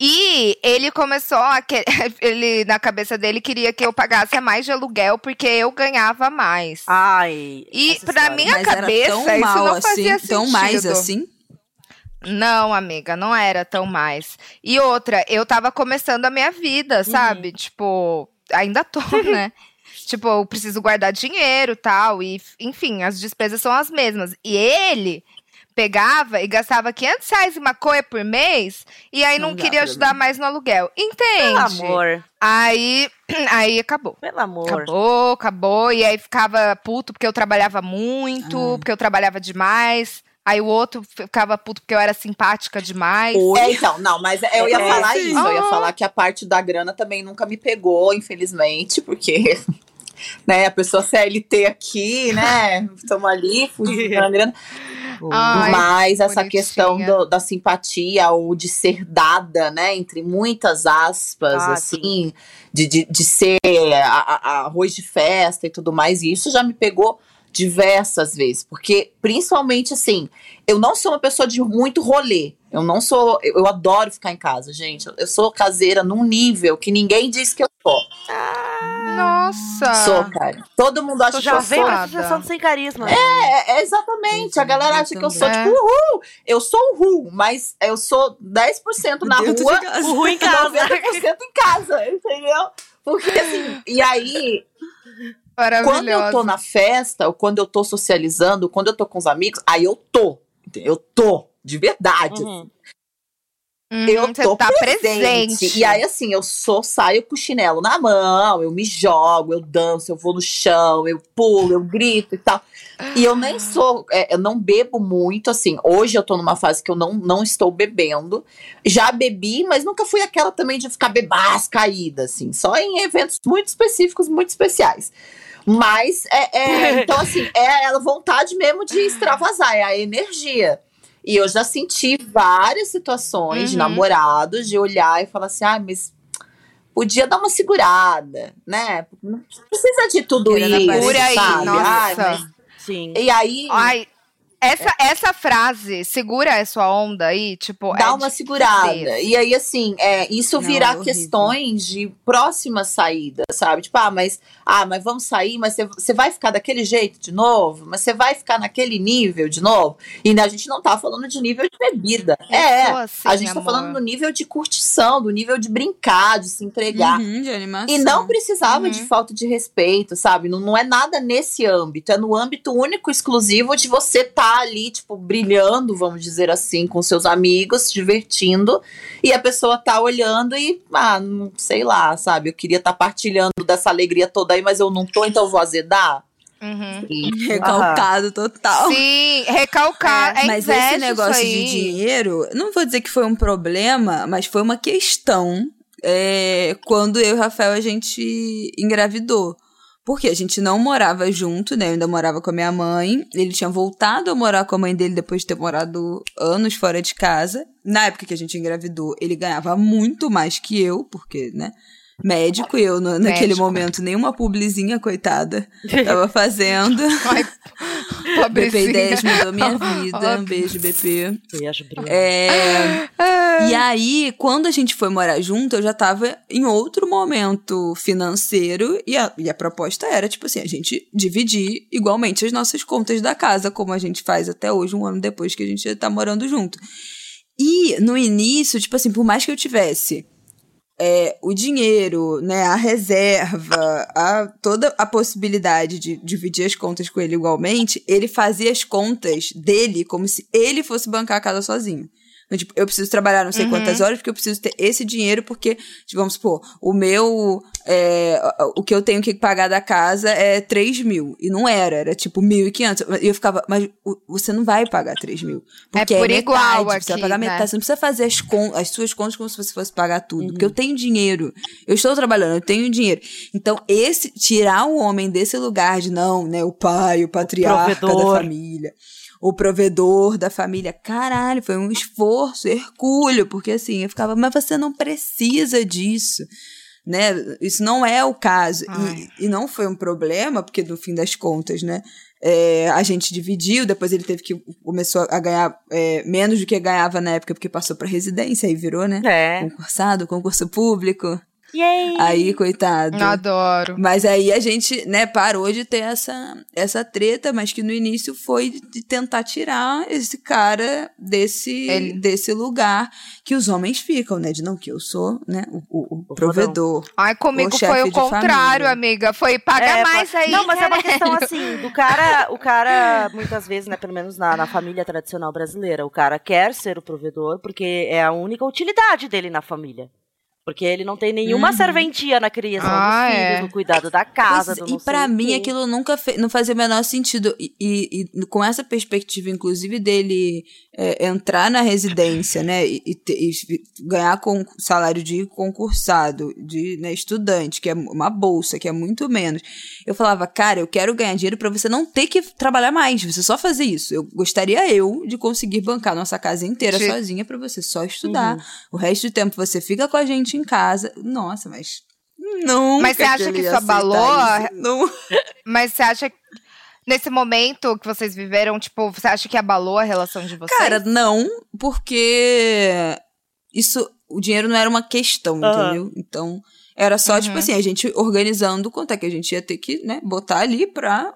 E ele começou a. que- Ele, na cabeça dele, queria que eu pagasse a mais de aluguel porque eu ganhava mais. Ai. E história. minha Mas era cabeça, tão isso mal não assim, fazia tão mais sentido. assim? Não, amiga, não era tão mais. E outra, eu tava começando a minha vida, sabe? Tipo, ainda tô, né? tipo, eu preciso guardar dinheiro tal. E, enfim, as despesas são as mesmas. E ele pegava e gastava 500 reais em maconha por mês e aí não, Não queria ajudar mais no aluguel. Entende? Pelo amor. Aí, aí acabou. Pelo amor. Acabou, acabou. E aí ficava puto porque eu trabalhava muito, Ah. porque eu trabalhava demais. Aí o outro ficava puto porque eu era simpática demais. É, então, não, mas eu ia É, falar sim. isso. Eu ia falar que a parte da grana também nunca me pegou, infelizmente, porque. Né, a pessoa CLT aqui, né? Estamos ali, fugindo da grana. Ai, Mas essa bonitinha. questão do- da simpatia ou de ser dada, né? Entre muitas aspas, Ah, assim, de, de, de ser a- a arroz de festa e tudo mais, e isso já me pegou diversas vezes, porque principalmente assim, eu não sou uma pessoa de muito rolê. Eu não sou, eu, eu adoro ficar em casa, gente. Eu, eu sou caseira num nível que ninguém diz que eu sou. Nossa! Sou, cara. Todo mundo acha que já eu vem sou. pra associação sem carisma. É, é, exatamente. A galera acha que eu sou tipo, uhul. Eu sou uhul, mas eu sou 10% na Dentro de rua, ruim em casa. 90% em casa, entendeu? Porque assim, e aí. Quando eu tô na festa, ou quando eu tô socializando, quando eu tô com os amigos, aí eu tô. Eu tô, de verdade. Uhum. Uhum, Eu tô tá presente. presente. E aí, assim, eu sou, saio com o chinelo na mão, eu me jogo, eu danço, eu vou no chão, eu pulo, eu grito e tal. E eu nem sou, é, eu não bebo muito, assim. Hoje eu tô numa fase que eu não, não estou bebendo. Já bebi, mas nunca fui aquela também de ficar bebaz, caída, assim. Só em eventos muito específicos, muito especiais. Mas, é, é, então, assim, é a vontade mesmo de extravasar, é a energia. E eu já senti várias situações de Uhum. namorados de olhar e falar assim: ah, mas podia dar uma segurada, né? Não precisa de tudo Querendo isso. Por aí, sabe? nossa. Ai, mas- Sim. E aí, Ai, essa, essa frase, segura a sua onda aí, tipo. dá é uma segurada. E aí, assim, é, isso Não, virar é questões de próxima saída, sabe? Tipo, ah, mas, ah, mas vamos sair, mas você- vai ficar daquele jeito de novo? Mas você vai ficar naquele nível de novo? E a gente não tá falando de nível de bebida. Eu É, sou assim, a gente tá amor. falando do nível de curtição, do nível de brincar, de se entregar. Uhum, de animação. E não precisava Uhum. de falta de respeito, sabe? Não, não é nada nesse âmbito. É no âmbito único, exclusivo de você tá ali, tipo, brilhando, vamos dizer assim, com seus amigos, se divertindo. E a pessoa tá olhando e, ah, não sei lá, sabe? Eu queria estar partilhando dessa alegria toda aí, mas eu não tô, então eu vou azedar. Uhum. E- Recalcado total. Sim, recalcar. É, mas inveja esse negócio de dinheiro, não vou dizer que foi um problema, mas foi uma questão é, quando eu e o Rafael a gente engravidou. Porque a gente não morava junto, né? Eu ainda morava com a minha mãe. Ele tinha voltado a morar com a mãe dele depois de ter morado anos fora de casa. Na época que a gente engravidou, ele ganhava muito mais que eu, porque, né? Médico, e eu no- naquele Médico. momento, nenhuma publizinha, coitada, tava fazendo. Ai, pobrezinha. BP10 mudou minha vida. Um beijo, BP. Beijo, Bruno. É, e aí, quando a gente foi morar junto, eu já tava em outro momento financeiro e a, e a proposta era, tipo assim, a gente dividir igualmente as nossas contas da casa, como a gente faz até hoje, um ano depois que a gente tá morando junto. E no início, tipo assim, por mais que eu tivesse é, o dinheiro, né, a reserva, a, toda a possibilidade de dividir as contas com ele igualmente, ele fazia as contas dele como se ele fosse bancar a casa sozinho. Então, tipo, eu preciso trabalhar não sei Uhum. quantas horas porque eu preciso ter esse dinheiro porque, tipo, vamos supor, o meu, é, o que eu tenho que pagar da casa é 3 mil. E não era, era tipo 1.500. E eu ficava, mas o- você não vai pagar 3 mil. Porque É por metade, igual Você vai aqui, pagar né? metade. Você não precisa fazer as, as suas contas como se você fosse pagar tudo. Porque eu tenho dinheiro. Eu estou trabalhando, eu tenho dinheiro. Então, esse, tirar o homem desse lugar de não, né? O pai, o patriarca da provedor. família. O provedor da família. Caralho, foi um esforço, hercúleo. Porque assim, eu ficava, mas você não precisa disso. Né? Isso não é o caso. E, e não foi um problema, porque no fim das contas, né? é, a gente dividiu, depois ele teve que começou a ganhar é, menos do que ganhava na época, porque passou pra residência, aí virou, né? É. Concursado, concurso público. Yay! Aí, coitado. Eu adoro. Mas aí a gente, né, parou de ter essa, essa treta, mas que no início foi de tentar tirar esse cara desse, Ele- desse lugar que os homens ficam, né? De não, que eu sou, né, o, o- o provedor. Ai, comigo O chefe foi o contrário, família. amiga. Foi paga É, mais aí. Não, mas é uma questão assim, do cara, o cara, muitas vezes, né, pelo menos na, na família tradicional brasileira, o cara quer ser o provedor porque é a única utilidade dele na família. Porque ele não tem nenhuma Uhum. serventia na criação Ah, dos filhos, é. no cuidado da casa, Pois, e o mim quê. aquilo nunca fe- não fazia o menor sentido. E, e- e com essa perspectiva, inclusive, dele é, entrar na residência, né? E, e e ganhar com salário de concursado, de né, estudante, que é uma bolsa, que é muito menos. Eu falava, cara, eu quero ganhar dinheiro pra você não ter que trabalhar mais, você só fazer isso. Eu gostaria eu de conseguir bancar nossa casa inteira Ti- sozinha pra você só estudar. Uhum. O resto do tempo você fica com a gente em casa. Nossa, mas. Não. Mas você acha que isso abalou? Não. Mas você acha Nesse momento que vocês viveram, tipo, você acha que abalou a relação de vocês? Cara, não, porque isso, o dinheiro não era uma questão, Aham. entendeu? Então, era só, Uhum. tipo assim, a gente organizando quanto é que a gente ia ter que, né, botar ali pra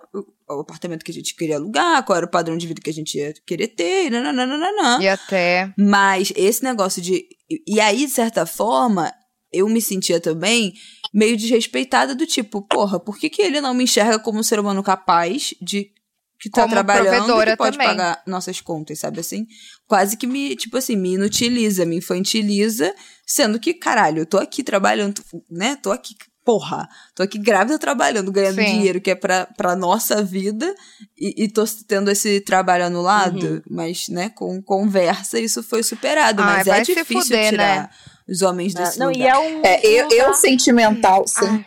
o, apartamento que a gente queria alugar, qual era o padrão de vida que a gente ia querer ter, nananana. E até. Mas esse negócio de. E aí, de certa forma, eu me sentia também meio desrespeitada do tipo, porra, por que, que ele não me enxerga como um ser humano capaz de. Que tá Como trabalhando e que pode também. pagar nossas contas, sabe assim? Quase que me, tipo assim, me inutiliza, me infantiliza, sendo que, caralho, eu tô aqui trabalhando, né? Tô aqui, porra, tô aqui grávida trabalhando, ganhando Sim. dinheiro que é pra, pra nossa vida e, e tô tendo esse trabalho anulado, Uhum. mas, né, com conversa isso foi superado. Ai, mas é difícil fuder, tirar né? os homens desse Não, lugar. e é um. É, eu, eu sentimental, sen- Ai.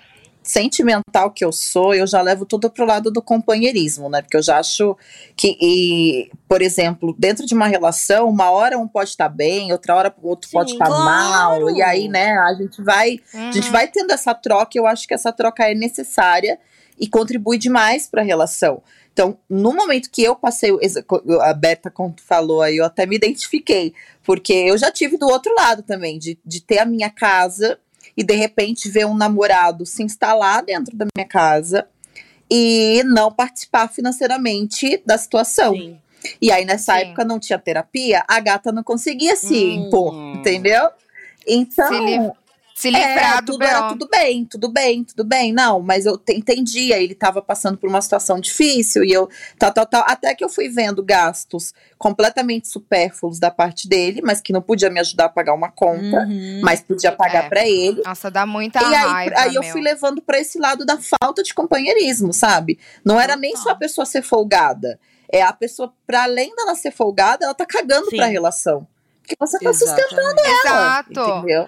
Sentimental que eu sou, eu já levo tudo pro lado do companheirismo, né? Porque eu já acho que, e, por exemplo, dentro de uma relação, uma hora um pode estar bem, outra hora o outro Sim, pode estar claro. mal, e aí, né, a gente vai a gente Uhum. vai tendo essa troca, eu acho que essa troca é necessária e contribui demais para a relação. Então, no momento que eu passei, a Berta falou aí, eu até me identifiquei, porque eu já tive do outro lado também, de, de ter a minha casa e de repente ver um namorado se instalar dentro da minha casa e não participar financeiramente da situação. Sim. E aí, nessa Sim. época, não tinha terapia, a gata não conseguia se Hum. impor, entendeu? Então, Se li- Se livrar é, do tudo era tudo bem, tudo bem, tudo bem. Não, mas eu te- entendia, ele estava passando por uma situação difícil e eu tal, tal, tal. Até que eu fui vendo gastos completamente supérfluos da parte dele, mas que não podia me ajudar a pagar uma conta, Uhum. mas podia pagar É. pra ele. Nossa, dá muita e aí, raiva, aí eu meu. fui levando pra esse lado da falta de companheirismo, sabe? Não era nem só a pessoa ser folgada. É a pessoa, pra além dela ser folgada, ela tá cagando Sim. pra relação. Porque você tá sustentando Exatamente. ela. Exato. Entendeu?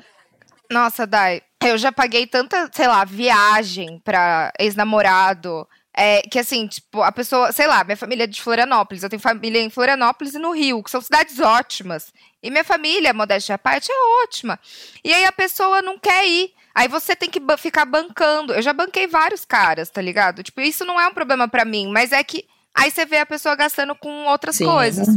Nossa, Dai, eu já paguei tanta, sei lá, viagem pra ex-namorado. É, que assim, tipo, a pessoa, sei lá, minha família é de Florianópolis, eu tenho família em Florianópolis e no Rio, que são cidades ótimas. E minha família, modéstia à parte, é ótima. E aí a pessoa não quer ir. Aí você tem que ba- ficar bancando. Eu já banquei vários caras, tá ligado? Tipo, isso não é um problema pra mim, mas é que aí você vê a pessoa gastando com outras Sim. coisas.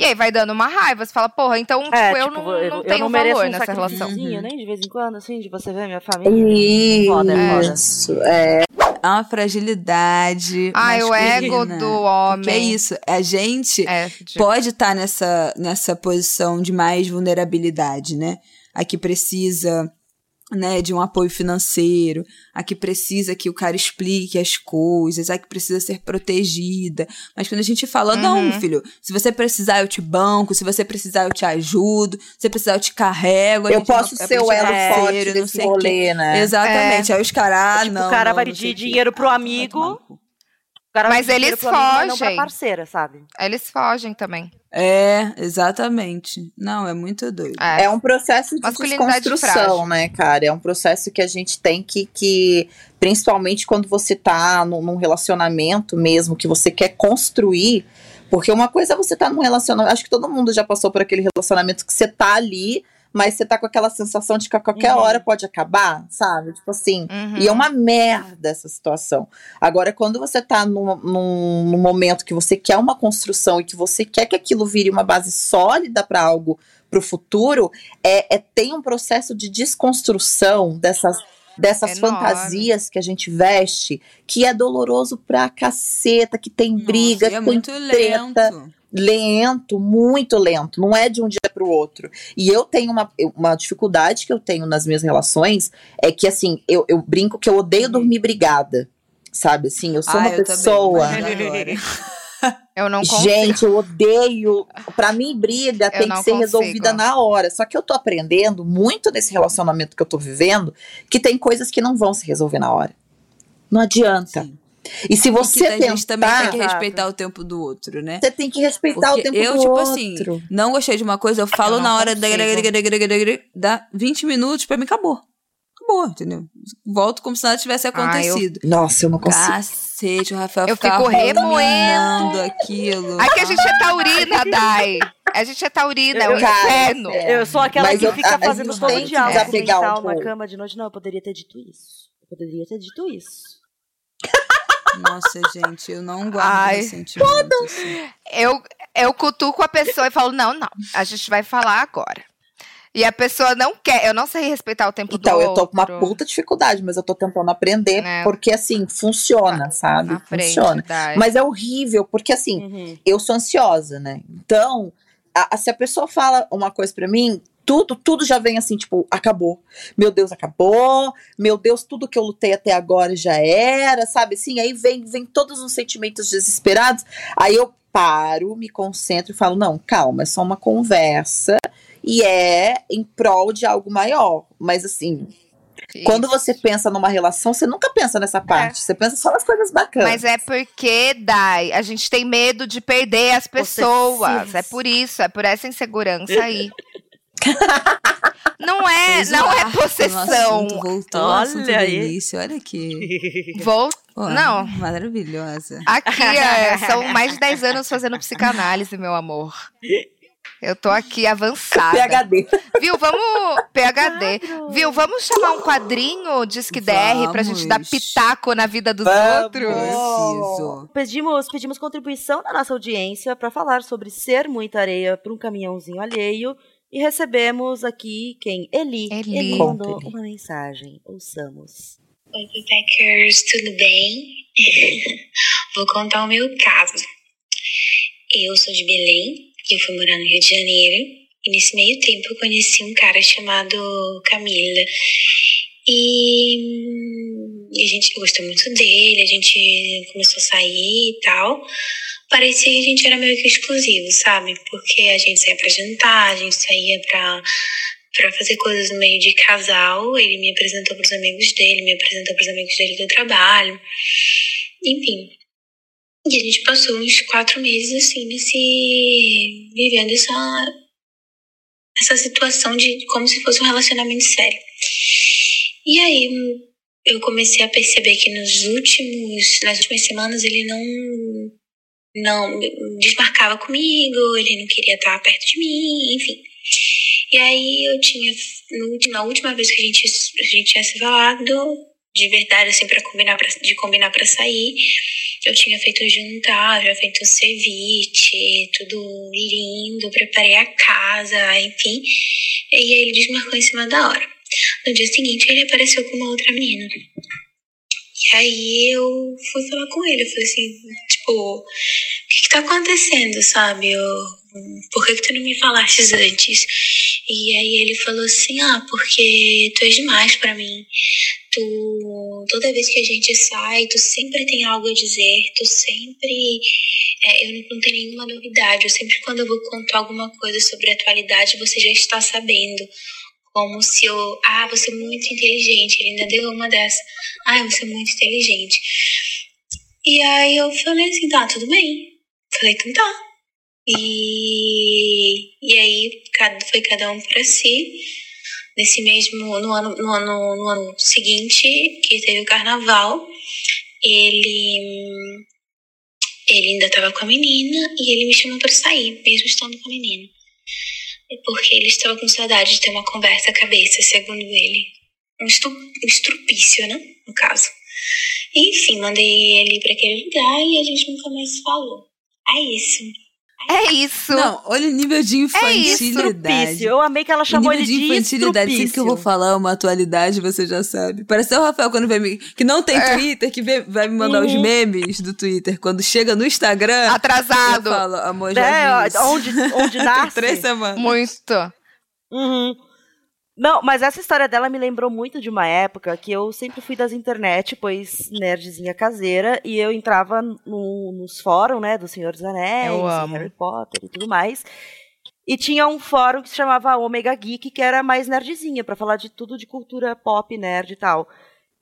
E aí vai dando uma raiva, você fala, porra, então, tipo, É, eu tipo, não, eu, não eu tenho não mereço valor um nessa relação. Uhum. nem de vez em quando, assim, de você ver minha família. Foda, é foda. Isso, é. Há uma fragilidade. Ah, o ego do homem. Que é isso. A gente É, de- pode estar nessa, nessa posição de mais vulnerabilidade, né? A que precisa né, de um apoio financeiro, a que precisa que o cara explique as coisas, a que precisa ser protegida. Mas quando a gente fala, Uhum. não, filho, se você precisar eu te banco, se você precisar eu te ajudo, se você precisar eu te carrego. Eu gente não- posso é ser o elo é forte parceiro, não sei o quê. rolê, né? Exatamente. Aí os caras, ah, Tipo, não. o cara não, vai pedir dinheiro pro amigo. Mas eles pro amigo, mas não pra fogem. parceira, sabe? Eles fogem também. É, exatamente. Não, é muito doido. É. É um processo de desconstrução, frágil. né, cara? É um processo que a gente tem que, que principalmente quando você tá num, num relacionamento mesmo, que você quer construir, porque uma coisa é você tá num relacionamento, acho que todo mundo já passou por aquele relacionamento que você tá ali, mas você tá com aquela sensação de que a qualquer Uhum. hora pode acabar, sabe? Tipo assim, Uhum. E é uma merda essa situação. Agora, quando você tá num, num, num momento que você quer uma construção e que você quer que aquilo vire uma base sólida para algo pro futuro, é, é tem um processo de desconstrução dessas. Dessas Enorme. fantasias que a gente veste, que é doloroso pra caceta, que tem briga, Nossa, e é que tem muito treta lento. Lento, muito lento, não é de um dia para o outro. E eu tenho uma, uma dificuldade que eu tenho nas minhas relações, é que assim, eu, eu brinco que eu odeio dormir brigada, sabe? Assim, eu sou Ah, uma eu pessoa. adoro. Eu não consigo. Gente, eu odeio. Pra mim, briga Eu tem que ser consigo. resolvida na hora. Só que eu tô aprendendo muito nesse relacionamento que eu tô vivendo que tem coisas que não vão se resolver na hora. Não adianta. Sim. E se E você que a tentar, gente também tem que respeitar o tempo do outro, né? você tem que respeitar Porque o tempo eu, do tipo outro. assim, não gostei de uma coisa, eu falo não na hora da consigo. dá 20 minutos, pra mim acabou. Acabou, entendeu? Volto como se nada tivesse Ah, eu- acontecido. Nossa, eu não consigo. Cacete, o Rafael Eu fico remoendo. aquilo. Aqui a gente é taurina, Dai. A gente é taurina, é o Eu- Cara, inferno. é. Eu sou aquela Mas que eu- fica a- a fazendo todo o que diálogo desapegar um mental na cama de noite. Não, eu poderia ter dito isso. Eu poderia ter dito isso. Nossa, gente, eu não guardo Ai. ressentimento. Assim. Eu, eu cutuco a pessoa e falo, não, não, a gente vai falar agora. E a pessoa não quer, eu não sei respeitar o tempo Então, do eu tô com uma puta dificuldade, mas eu tô tentando aprender, É. porque assim, funciona, sabe? na frente, Funciona. Mas é horrível, porque assim, Uhum. eu sou ansiosa, né? Então, a- a- se a pessoa fala uma coisa pra mim, tudo, tudo já vem assim, tipo, acabou. Meu Deus, acabou. Meu Deus, tudo que eu lutei até agora já era, sabe? Assim, aí vem, vem todos os sentimentos desesperados. Aí eu paro, me concentro e falo: não, calma, é só uma conversa e é em prol de algo maior. Mas assim, quando você pensa numa relação, você nunca pensa nessa parte. Você pensa só nas coisas bacanas. Mas é porque, Dai, a gente tem medo de perder as pessoas. É por isso, é por essa insegurança aí. Não é, não é possessão. assunto, voltou Olha aí. início, olha aqui. Pô, Não. Maravilhosa. Aqui é, são mais de 10 anos fazendo psicanálise, meu amor. Eu tô aqui avançada. PHD. Viu, vamos. PHD. Viu, vamos chamar um quadrinho Disque DR pra gente dar pitaco na vida dos Vamos. outros? Preciso. Pedimos, pedimos contribuição da nossa audiência para falar sobre ser muita areia para um caminhãozinho alheio. E recebemos aqui quem? Eli. Eli. Eli mandou Conta, Eli. uma mensagem. Ouçamos. Oi, Packers, tudo bem? Vou contar o meu caso. Eu sou de Belém e eu fui morar no Rio de Janeiro. E nesse meio tempo eu conheci um cara chamado Camila. E, e a gente gostou muito dele, a gente começou a sair e tal. Parecia que a gente era meio que exclusivo, sabe? Porque a gente saía pra jantar, a gente saía pra para fazer coisas no meio de casal. Ele me apresentou para os amigos dele, me apresentou para os amigos dele do trabalho. Enfim. E a gente passou uns quatro meses assim, nesse. vivendo essa. essa situação de como se fosse um relacionamento sério. E aí eu comecei a perceber que nos últimos. nas últimas semanas ele não. Não desmarcava comigo, ele não queria estar perto de mim, enfim. E aí eu tinha, na última vez que a gente, a gente tinha se falado, de verdade, assim, pra combinar pra, de combinar pra sair, eu tinha feito jantar, já feito ceviche, tudo lindo, preparei a casa, enfim. E aí ele desmarcou em cima da hora. No dia seguinte ele apareceu com uma outra menina. E aí eu fui falar com ele, eu falei assim, tipo, o que, que tá acontecendo, sabe? Eu, por que, que tu não me falaste antes? E aí ele falou assim, ah, porque tu és demais pra mim. Tu, toda vez que a gente sai, tu sempre tem algo a dizer, tu sempre. é, eu não, não tenho nenhuma novidade. Eu sempre, quando eu vou contar alguma coisa sobre a atualidade, você já está sabendo. Como se eu. Ah, você é muito inteligente. Ele ainda deu uma dessa. Ah, você é muito inteligente. E aí eu falei assim, tá, tudo bem. Falei, então tá. E, e aí cada, foi cada um para si. Nesse mesmo, no ano, no, ano, no ano seguinte, que teve o carnaval, ele, ele ainda estava com a menina e ele me chamou para sair, mesmo estando com a menina. Porque ele estava com saudade de ter uma conversa cabeça, segundo ele. Um, estu, um estrupício, né? No caso. Enfim, mandei ele para aquele lugar e a gente nunca mais falou. É isso. É isso. Não, olha o nível de isso. infantilidade. Estrupício. Eu amei que ela chamou ele de de infantilidade, sempre que eu vou falar uma atualidade, você já sabe. Parece até o Rafael quando vem me... Que não tem É. Twitter, que vem- vai me mandar os Uhum. memes do Twitter. Quando chega no Instagram, eu Atrasado. falo, amor, já É, vi isso. onde, onde Tem nasce. três semanas. Muito. Uhum. Não, mas essa história dela me lembrou muito de uma época que eu sempre fui das internet, pois nerdzinha caseira, e eu entrava no- nos fóruns, né, do Senhor dos Anéis. Harry Potter e tudo mais. E tinha um fórum que se chamava Omega Geek, que era mais nerdzinha, pra falar de tudo de cultura pop, nerd e tal.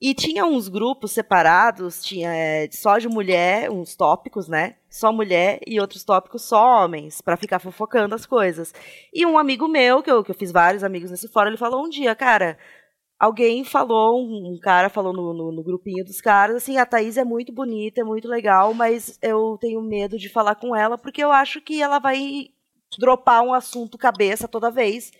E tinha uns grupos separados, tinha é, só de mulher, uns tópicos, né? Só mulher e outros tópicos só homens, pra ficar fofocando as coisas. E um amigo meu, que eu, que eu fiz vários amigos nesse fórum, ele falou um dia, cara, alguém falou, um, um cara falou no, no, no grupinho dos caras, assim, a Thaís é muito bonita, é muito legal, mas eu tenho medo de falar com ela, porque eu acho que ela vai dropar um assunto cabeça toda vez.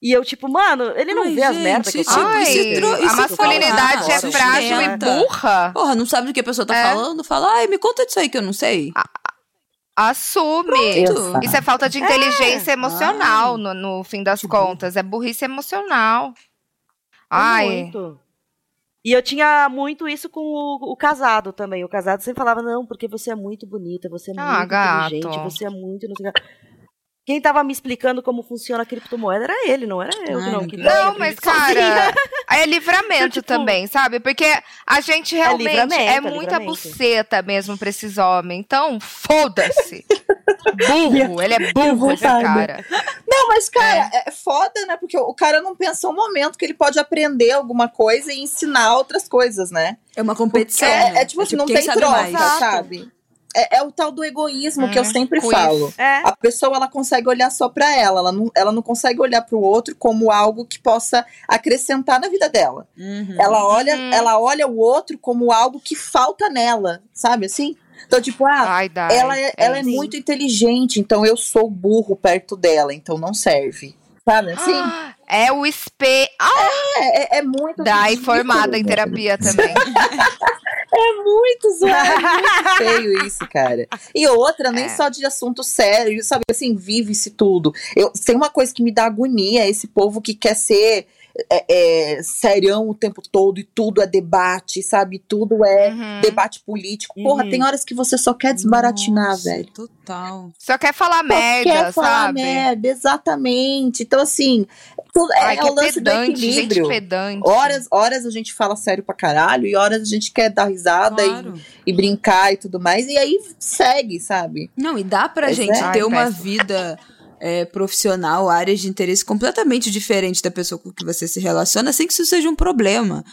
E eu, tipo, mano, ele não Ai, vê as gente, merdas que eu tipo. Ai, isso tro- a masculinidade fala, é frágil e burra. Porra, não sabe do que a pessoa tá É. falando? Fala, ai, me conta disso aí que eu não sei. Assume. Exato. Isso é falta de inteligência emocional, no, no fim das contas. É burrice emocional. Ai. Muito. E eu tinha muito isso com o, o casado também. O casado sempre falava, não, porque você é muito bonita, você é Ah, muito gato. inteligente, você é muito... Não sei o que. Quem tava me explicando como funciona a criptomoeda era ele, não era eu. Ai, não, que. Não, mas, cara, é livramento Tipo, também, sabe? Porque a gente realmente livramento, é é muita buceta mesmo pra esses homens. Então, foda-se. burro, ele é burro, esse cara. Não, mas, cara, é. foda, né? Porque o cara não pensa um momento que ele pode aprender alguma coisa e ensinar outras coisas, né? É uma competição. É, né? é tipo assim, não quem tem sabe troca, mais. Exato. sabe? É, é o tal do egoísmo que eu Hum, sempre quiz. falo. É, A pessoa ela consegue olhar só pra ela, ela não, ela não consegue olhar pro outro como algo que possa acrescentar na vida dela. Uhum. Ela olha, Uhum. ela olha o outro como algo que falta nela, sabe assim? Então, tipo, ah, Ai, dai. ela é, ela é sim. muito inteligente, então eu sou burro perto dela, então não serve. Sabe assim? Ah, É o espelho. Ah, É, é, é muito. Dai ridículo, formada em terapia também. É muito zoado, é muito feio isso, cara. E outra, nem É. só de assunto sério, sabe assim, vive-se tudo. Eu, tem uma coisa que me dá agonia, esse povo que quer ser é, é, serião o tempo todo e tudo é debate, sabe? Tudo é Uhum. debate político. Porra, Uhum. tem horas que você só quer desbaratinar, Nossa, velho. Total. Só quer falar Só merda, quer falar sabe? merda, exatamente. Então, assim, tudo, é, Ai, é que o lance pedante, do gente equilíbrio. pedante. Horas, horas a gente fala sério pra caralho e horas a gente quer dar risada e Claro. e brincar e tudo mais. E aí segue, sabe? Não, e dá pra Pois gente é. ter Ai, uma péssimo. vida é, profissional, áreas de interesse completamente diferentes da pessoa com que você se relaciona, sem que isso seja um problema.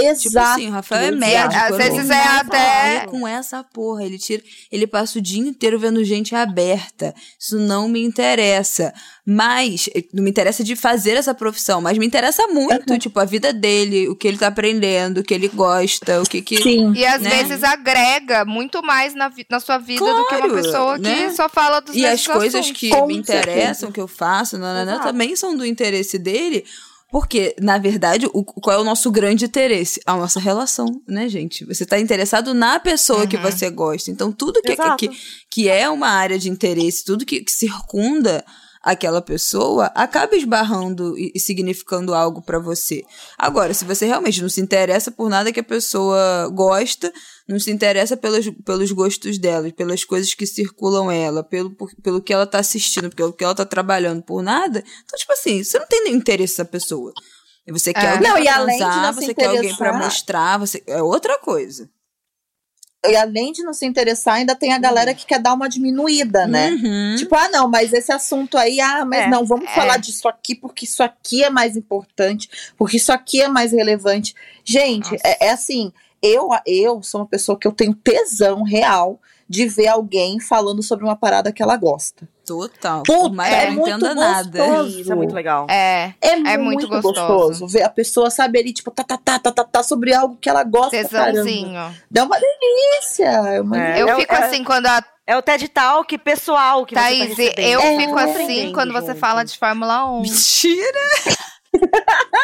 Exato. Tipo assim, o Rafael é médico. Às vezes é até- com essa porra. Ele tira, ele passa o dia inteiro vendo gente aberta. Isso não me interessa. Mas eh, não me interessa de fazer essa profissão, mas me interessa muito, tipo, a vida dele, o que ele tá aprendendo, o que ele gosta, o que que Sim. E às né? vezes agrega muito mais na, na sua vida do que uma Claro, pessoa que né? só fala dos E as coisas assuntos. que Com me interessam, certeza. que eu faço, nananã, também são do interesse dele. Porque, na verdade, o, qual é o nosso grande interesse? A nossa relação, né, gente? Você tá interessado na pessoa que Uhum. você gosta. Então, tudo que, Exato. que, que é uma área de interesse, tudo que, que circunda aquela pessoa, acaba esbarrando e, e significando algo pra você. Agora, se você realmente não se interessa por nada que a pessoa gosta, não se interessa pelos, pelos gostos dela, pelas coisas que circulam ela, pelo, por- pelo que ela tá assistindo, pelo que ela tá trabalhando, por nada. Então, tipo assim, você não tem nenhum interesse nessa pessoa. E Você quer É. alguém Não, pra e além de transar, não se você quer alguém pra mostrar, você é outra coisa. E além de não se interessar, ainda tem a galera que quer dar uma diminuída, né? Uhum. Tipo, ah, não, mas esse assunto aí, ah, mas É, não, vamos é. falar disso aqui porque isso aqui é mais importante, porque isso aqui é mais relevante. Gente, é, é assim, eu, eu sou uma pessoa que eu tenho tesão real de ver alguém falando sobre uma parada que ela gosta. Total. Puta, que é eu não muito entenda nada. gostoso. Isso é muito legal. É, É, É muito, muito gostoso. gostoso. ver a pessoa saber ali, tipo, tá, tá, tá, tá, tá, tá, sobre algo que ela gosta. pra caramba. tesãozinho. Dá uma delícia. É uma É. Eu É fico é- assim quando a É o TED Talk pessoal que Thaís, você tá recebendo. eu É, fico é. assim quando você junto. fala de Fórmula 1. Mentira!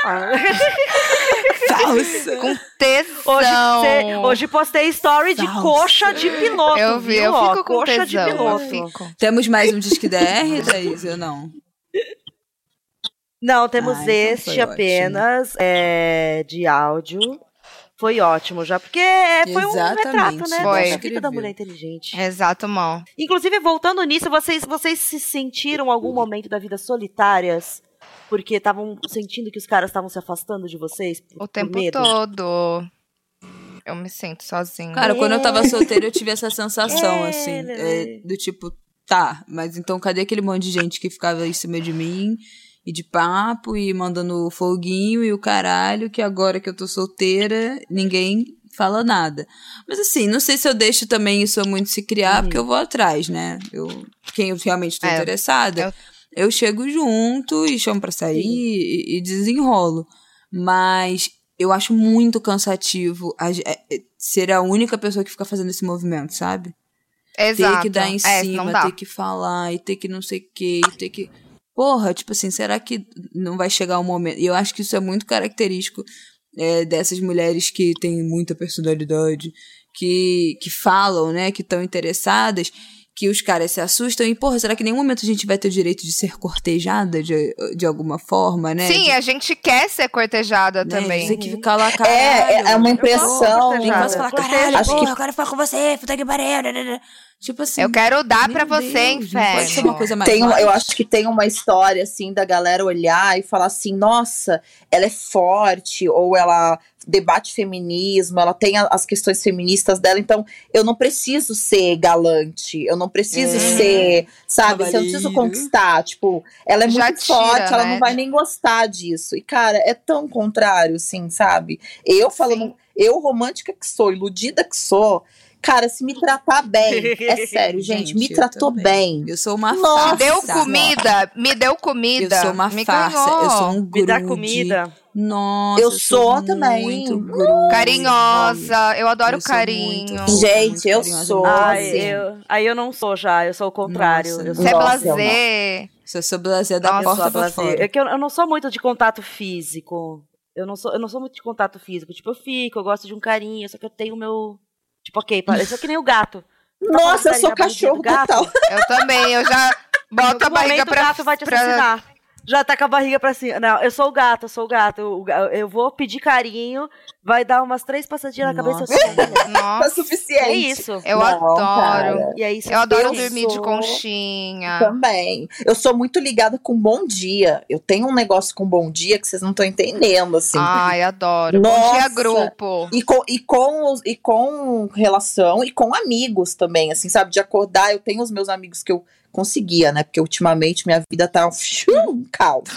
Ah. Falsa! Com Hoje, tesão. cê- hoje postei story de coxa de piloto. eu vi, viu? eu Ó, fico com coxa tesão. de piloto. Temos mais um Disque DR, Thaís, ou não? Não, temos Ah, então este apenas é, de áudio. Foi ótimo já, porque é, foi um Exatamente, retrato, né? Foi. Da vida da mulher inteligente. Exato, mão. Inclusive, voltando nisso, vocês, vocês se sentiram em algum momento da vida solitárias? Porque estavam sentindo que os caras estavam se afastando de vocês? Por, O tempo medo? todo. Eu me sinto sozinha. Cara, quando eu tava solteira, eu tive essa sensação, É, assim, Lelê. é, do tipo, tá, mas então cadê aquele monte de gente que ficava em cima de mim e de papo e mandando foguinho e o caralho, que agora que eu tô solteira, ninguém fala nada. Mas assim, não sei se eu deixo também isso muito se criar, porque eu vou atrás, né? Eu, quem eu realmente tô É, interessada, eu... chego junto e chamo pra sair e, e desenrolo. Mas eu acho muito cansativo a ge- é, é, ser a única pessoa que fica fazendo esse movimento, sabe? Exato. Ter que dar em É, cima, ter que falar, e ter que não sei o que, ter que. porra, tipo assim, será que não vai chegar um momento? E eu acho que isso é muito característico é, dessas mulheres que têm muita personalidade, que, que falam, né, que estão interessadas, que os caras se assustam e, porra, será que em nenhum momento a gente vai ter o direito de ser cortejada de, de alguma forma, né? Sim, de, a gente quer ser cortejada né, também. Tem que ficar lá, caralho. É, é uma Eu impressão. Tem que falar, caralho, Acho porra, que- eu quero falar com você, puta que pariu. né, né, né. Tipo assim. Eu quero dar pra meu você, não Pode ser uma inferno. coisa mais Tem, uma- light. eu acho que tem uma história assim da galera olhar e falar assim, nossa, ela é forte, ou ela debate feminismo, ela tem a- as questões feministas dela, então eu não preciso ser galante, eu não preciso É. ser, sabe, eu não preciso conquistar, tipo, ela é Já muito tira, forte, ela né? não vai nem gostar disso. E cara, é tão contrário, assim, sabe? Eu falando, Sim. eu romântica que sou, iludida que sou, cara, se me tratar bem, é sério, gente, me Gente, eu tratou bem. Eu sou uma Nossa, Me deu farsa. comida, me deu Eu comida. sou uma me farsa. ganhou. Eu sou um Me dá grude. comida. Nossa, Eu sou também. Muito grude. Carinhosa, eu adoro Eu sou carinho. muito- Gente, muito eu carinhosa, sou, Ai, eu, aí eu não sou já, eu sou o contrário. Nossa, eu sou Você é blazer. Se eu sou blazer da Nossa, porta sou pra fora. É que eu, eu não sou muito de contato físico. Eu não sou, eu não sou muito de contato físico. Tipo, eu fico, eu gosto de um carinho, só que eu tenho o meu. Tipo, ok, pa- eu sou que nem o gato. Tá Nossa, eu sou barriguinha cachorro gato? total. Eu também, eu já boto a barriga momento pra, o gato vai te pra- assassinar. Já tá com a barriga pra cima. Não, eu sou o gato, eu sou o gato. Eu, eu vou pedir carinho, vai dar umas três passadinhas na cabeça. Nossa. É Nossa, suficiente. É isso. eu Não, adoro. cara. E aí, você Eu adoro Eu dormir de sou- conchinha. Também. Eu sou muito ligada com bom dia. Eu tenho um negócio com bom dia que vocês não estão entendendo, assim. Ai, adoro. Bom dia, Nossa. grupo. E com, e, com, os- e com relação e com amigos também, assim, sabe? De acordar, eu tenho os meus amigos que eu conseguia, né? Porque ultimamente minha vida tá um caos.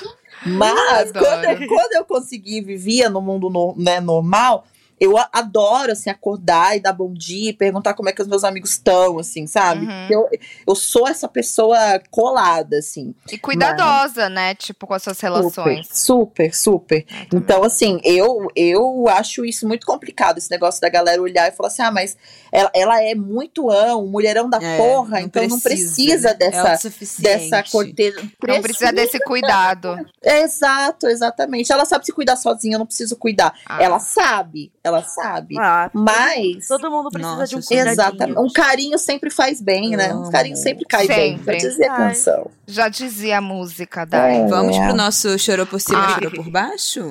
Mas quando eu, quando eu consegui, vivia no mundo no- né, normal, eu adoro, assim, acordar e dar bom dia e perguntar como é que os meus amigos estão, assim, sabe? Uhum. Eu, eu sou essa pessoa colada, assim. E cuidadosa, né? Tipo, com as suas relações. Super, super, super. Também. Então, assim, eu, eu acho isso muito complicado, esse negócio da galera olhar e falar assim, ah, mas ela, ela é muito ão, mulherão da É, porra, então não precisa né? dessa, é dessa corteja. Não precisa desse cuidado. Exato, exatamente. Ela sabe se cuidar sozinha, eu não preciso cuidar. Ah. Ela sabe, ela sabe. Ah, Mas. todo mundo precisa Nossa, de um cuidadinho. Exatamente. Um carinho sempre faz bem, né? Um carinho sempre cai bem. Sempre. Já dizia a canção. Já dizia a música, Dai. É. Vamos pro nosso chorou por cima, Ah. chorou por baixo?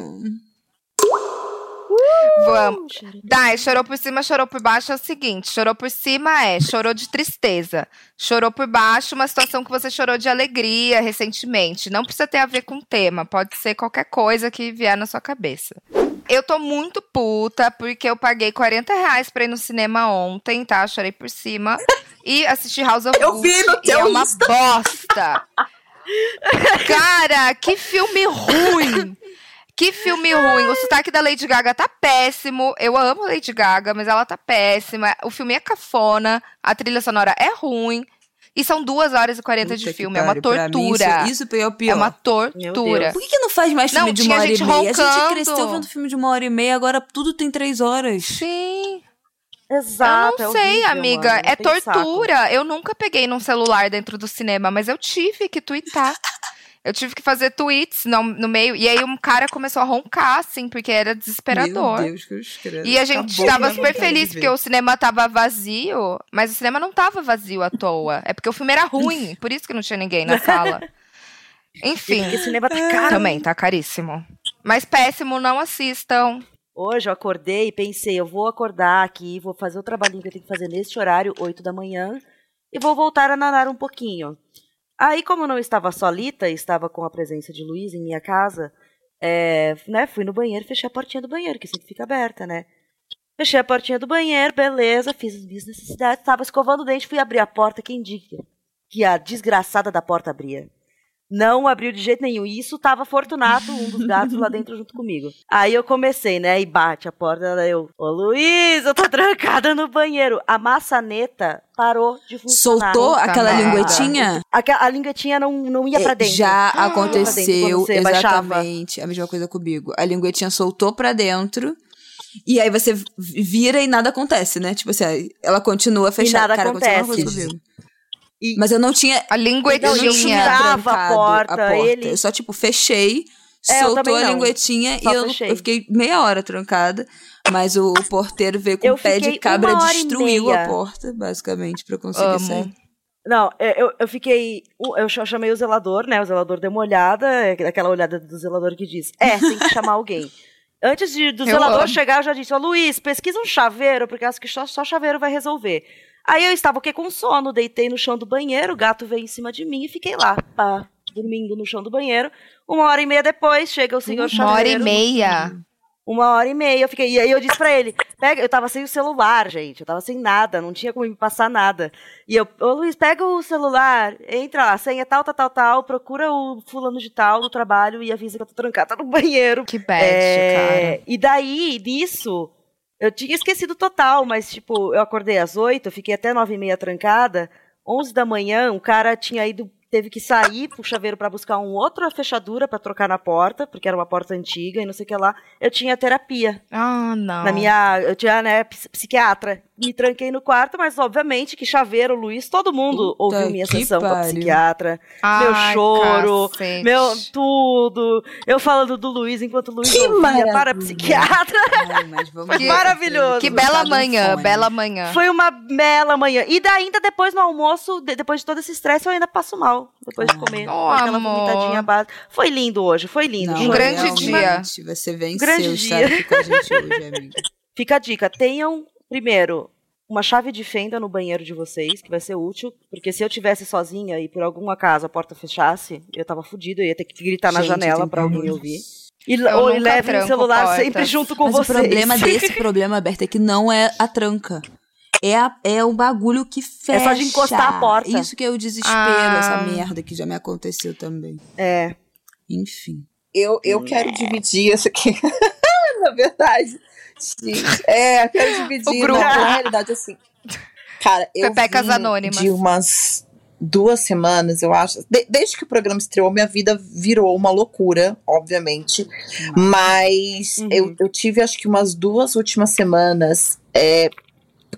Vamos. Dai, chorou por cima, chorou por baixo é o seguinte: chorou por cima é chorou de tristeza. Chorou por baixo, uma situação que você chorou de alegria recentemente. Não precisa ter a ver com o tema, pode ser qualquer coisa que vier na sua cabeça. Eu tô muito puta porque eu paguei 40 reais pra ir no cinema ontem, tá? Chorei por cima. E assisti House of Eu vi no Gucci, e é teu uma Insta. bosta. Cara, que filme ruim. Que filme ruim. O sotaque da Lady Gaga tá péssimo. Eu amo Lady Gaga, mas ela tá péssima. O filme é cafona. A trilha sonora é ruim. E são duas horas e 40 de Puta que filme. É uma pariu, pra mim, tortura. Isso, isso é o pior. É uma tortura. Por que, que não faz mais Não, filme de tinha uma hora e meia? A gente roncando. cresceu vendo filme de uma hora e meia, agora tudo tem três horas. Sim. Exato. eu não é sei, horrível, amiga. mano, é não tem saco. tortura. Eu nunca peguei num celular dentro do cinema, mas eu tive que twittar. Eu tive que fazer tweets no, no meio. E aí um cara começou a roncar, assim, porque era desesperador. Meu Deus, que eu escrevo. E a gente Acabou tava super feliz porque o cinema tava vazio, mas o cinema não tava vazio à toa. É porque o filme era ruim, por isso que não tinha ninguém na sala. Enfim, Porque cinema tá caro. também tá caríssimo. Mas péssimo, não assistam. Hoje eu acordei e pensei, eu vou acordar aqui, vou fazer o trabalhinho que eu tenho que fazer neste horário, 8 da manhã, e vou voltar a nadar um pouquinho. Aí, como eu não estava solita, estava com a presença de Luiz em minha casa, é, né, fui no banheiro fechei a portinha do banheiro, que sempre fica aberta, né? Fechei a portinha do banheiro, beleza, fiz as minhas necessidades, estava escovando o dente, fui abrir a porta, quem diga que a desgraçada da porta abria. Não abriu de jeito nenhum. E isso tava Fortunato, um dos gatos lá dentro junto comigo. Aí eu comecei, né? E bate a porta, daí eu, ô Luiz, eu tô trancada no banheiro. A maçaneta parou de funcionar. Soltou aquela linguetinha? A, a linguetinha não, não ia pra É, dentro. Já pra dentro aconteceu quando você baixava. exatamente a mesma coisa comigo. A linguetinha soltou pra dentro. E aí você vira e nada acontece, né? Tipo assim, ela continua fechada. nada Cara, acontece. comigo. E- Mas eu não tinha. A linguetinha. não eu tinha chutava a trancado porta, ele- Eu só, tipo, fechei, É, soltou a não. linguetinha Só e eu, eu fiquei meia hora trancada. Mas o, o porteiro veio com Eu o pé de cabra, e destruiu a porta, basicamente, pra eu conseguir Amo. sair. Não, eu, eu fiquei. Eu ch- chamei o zelador, né? O zelador deu uma olhada, é aquela olhada do zelador que diz: É, tem que chamar alguém. Antes de, do Eu zelador amo. chegar, eu já disse: Ô Luiz, pesquisa um chaveiro, porque acho que só, só chaveiro vai resolver. Aí eu estava o quê? com sono, deitei no chão do banheiro, o gato veio em cima de mim e fiquei lá, pá, dormindo no chão do banheiro. Uma hora e meia depois, chega o senhor Uma hora e meia. Uma hora e meia, eu fiquei. E aí eu disse pra ele: pega, eu tava sem o celular, gente. Eu tava sem nada, não tinha como me passar nada. E eu, ô Luiz, pega o celular, entra lá, senha tal, tal, tal, tal, procura o fulano de tal do trabalho e avisa que eu tô trancada no banheiro. Que bad, É, cara. E daí, nisso, eu tinha esquecido total, mas, tipo, eu acordei às oito, fiquei até nove e meia trancada. Onze da manhã, um cara tinha ido, teve que sair pro chaveiro pra buscar um outra fechadura pra trocar na porta, porque era uma porta antiga e não sei o que lá. Eu tinha terapia. Ah, não. Na minha, eu tinha, né, ps- psiquiatra. Me tranquei no quarto, mas obviamente que chaveiro, Luiz, todo mundo Puta ouviu minha sessão com a pariu. psiquiatra. Ai, meu choro, cacete. Meu tudo. Eu falando do Luiz enquanto o Luiz Que ouvia maravilha. para a psiquiatra. Ai, mas vamos Que maravilhoso. foi Que bela um manhã, bela manhã. Foi uma bela manhã. E daí, ainda depois no almoço, de- depois de todo esse estresse, eu ainda passo mal. Depois de comer. Oh, aquela amor. vomitadinha básica. Foi lindo hoje, foi lindo. Não, Um grande dia. Você venceu Grande estar dia. aqui com a gente hoje, amiga. Fica a dica, tenham, primeiro, uma chave de fenda no banheiro de vocês, que vai ser útil, porque se eu tivesse sozinha e por algum acaso a porta fechasse, eu tava fudido, eu ia ter que gritar na Gente, janela tem pra alguém ouvir. E, Eu ou levem o celular portas. sempre junto com Mas vocês. o problema desse problema, Berta, é que não é a tranca. É, a, é o bagulho que fecha. É só de encostar a porta. Isso que é o desespero, Ah. essa merda que já me aconteceu também. É. Enfim. Eu, eu quero dividir isso aqui. na verdade. É, eu quero dividir. O grupo. Na, na realidade, assim. Cara, eu. Pepecas anônimas. De umas duas semanas, eu acho. de- desde que o programa estreou, minha vida virou uma loucura, obviamente. Mas Uhum. eu, eu tive, acho que umas duas últimas semanas. É,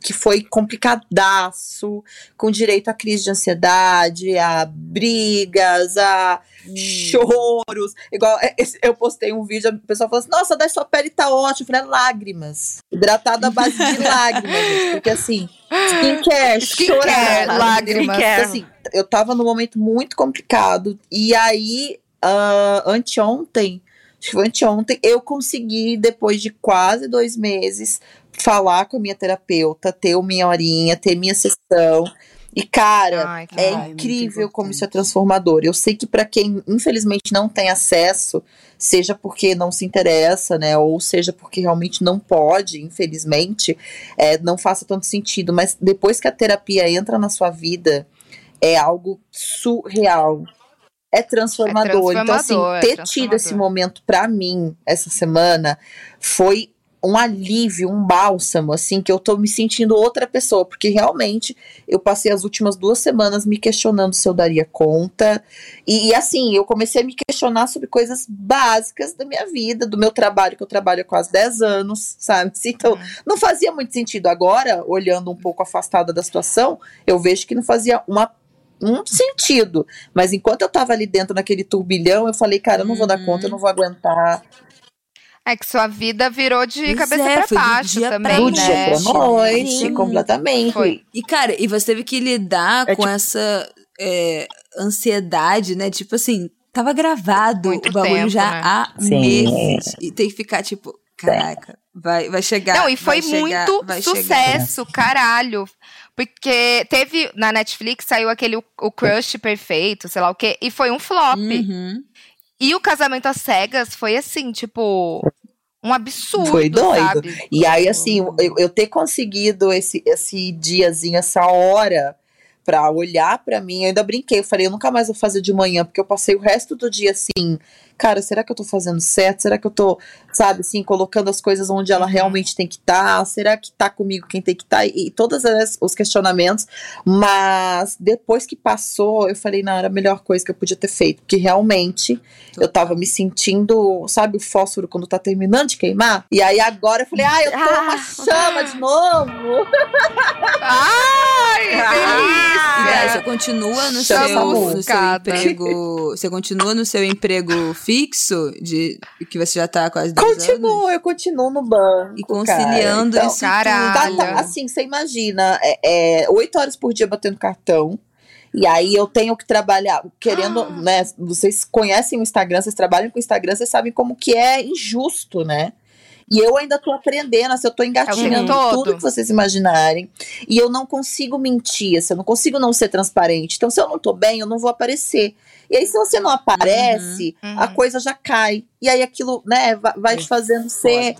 que foi complicadaço, com direito a crise de ansiedade, a brigas, a choros. Igual é, eu postei um vídeo, a pessoa falou assim: Nossa, daí sua pele tá ótima. Eu falei: "É lágrimas. Hidratado à base de lágrimas. Porque assim, skincare, Skincare, chorar, lágrimas. Então, assim, eu tava num momento muito complicado. E aí, ah, anteontem, acho que foi anteontem, eu consegui, depois de quase dois meses, falar com a minha terapeuta, ter a minha horinha, ter minha sessão. E, cara, Ai, é incrível como isso é transformador. Eu sei que para quem infelizmente não tem acesso, seja porque não se interessa, né, ou seja porque realmente não pode, infelizmente, é, não faça tanto sentido. Mas depois que a terapia entra na sua vida, é algo surreal. É transformador. então, assim, transformador, é ter tido transformador. esse momento pra mim essa semana foi um alívio, um bálsamo, assim, que eu tô me sentindo outra pessoa, porque realmente eu passei as últimas duas semanas me questionando se eu daria conta. E, e, assim, eu comecei a me questionar sobre coisas básicas da minha vida, do meu trabalho, que eu trabalho há quase 10 anos, sabe? Então, não fazia muito sentido. Agora, olhando um pouco afastada da situação, eu vejo que não fazia uma um sentido, mas enquanto eu tava ali dentro naquele turbilhão, eu falei, cara, eu não vou dar Uhum. conta, eu não vou aguentar. É que sua vida virou de Pois cabeça é, pra foi do baixo dia também, pra Do né? dia pra noite, Sim. completamente. Foi. E, cara, e você teve que lidar É com tipo- essa é, ansiedade, né? Tipo assim, tava gravado Muito o bagulho tempo, já né? há Sim. meses. E tem que ficar tipo, caraca, vai, vai chegar. Não, e foi vai chegar, muito vai chegar. sucesso, caralho. Porque teve na Netflix saiu aquele o, o Crush Perfeito, sei lá o quê, e foi um flop. Uhum. E o Casamento às Cegas foi assim, tipo, um absurdo, Foi doido. sabe? E aí, assim, eu, eu ter conseguido esse, esse diazinho, essa hora pra olhar pra mim, eu ainda brinquei, eu falei, eu nunca mais vou fazer de manhã, porque eu passei o resto do dia assim, cara, será que eu tô fazendo certo? Será que eu tô, sabe, assim, colocando as coisas onde ela realmente tem que estar? Tá? Será que tá comigo quem tem que estar? Tá? E, e todos os questionamentos. Mas depois que passou, eu falei, não, era a melhor coisa que eu podia ter feito. Porque realmente Total. eu tava me sentindo, sabe, o fósforo quando tá terminando de queimar? E aí agora eu falei, ah, eu tô uma chama de novo. Ai, delícia! E você continua no seu, no seu emprego. Você continua no seu emprego fixo de que você já tá quase 10 Continuo, anos? eu continuo no banco. E conciliando cara. então, isso Tá, tá, assim, você imagina, é, é, 8 horas por dia batendo cartão. E aí eu tenho que trabalhar, querendo, ah. né? Vocês conhecem o Instagram, vocês trabalham com o Instagram, vocês sabem como que é injusto, né? E eu ainda tô aprendendo, assim, eu tô engatinhando é tudo que vocês imaginarem. E eu não consigo mentir, assim, eu não consigo não ser transparente. Então, se eu não tô bem, eu não vou aparecer. E aí, se você não aparece, uhum, uhum. a coisa já cai. E aí aquilo, né, vai, te fazendo ser.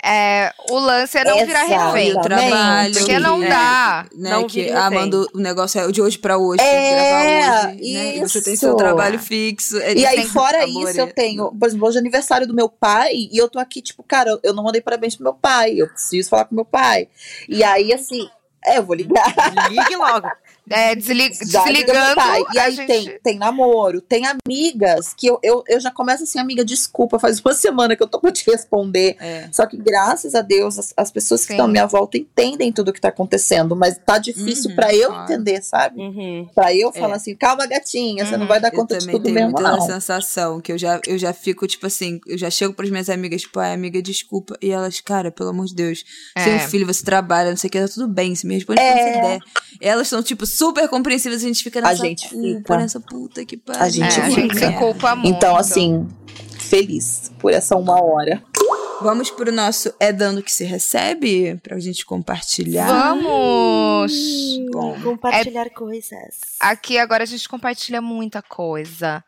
É, o lance é não virar refém. O trabalho. Porque não é, dá. Né, não que, ah, manda o negócio é de hoje pra hoje. É, hoje, né, e você tem seu trabalho fixo. E aí, fora isso, eu tenho, por exemplo, hoje é aniversário do meu pai, e eu tô aqui, tipo, cara, eu não mandei parabéns pro meu pai. Eu preciso falar com meu pai. E aí, assim, é, eu vou ligar. Ligue logo. É, desli desligando. E aí gente... tem, tem namoro, tem amigas que eu, eu, eu já começo assim, amiga, desculpa, faz uma semana que eu tô pra te responder. É. Só que graças a Deus, as, as pessoas Sim. que estão à minha volta entendem tudo que tá acontecendo, mas tá difícil uhum, pra eu claro. entender, sabe? Uhum. Pra eu falar é. assim, calma, gatinha, uhum. você não vai dar conta de tudo mesmo, não. Eu tenho sensação que eu já, eu já fico, tipo assim, eu já chego pras minhas amigas, tipo, ai, amiga, desculpa. E elas, cara, pelo amor de Deus, é. seu filho, você trabalha, não sei o que, tá tudo bem, se me responde é. quando você der. Elas são, tipo, super compreensivas, a gente fica nessa a gente culpa, fica. nessa puta que pariu. A gente, é, a gente se culpa muito. Então, assim, feliz por essa uma hora. Vamos pro nosso É Dando Que Se Recebe, pra gente compartilhar. Vamos! Bom, compartilhar é... coisas. Aqui agora a gente compartilha muita coisa.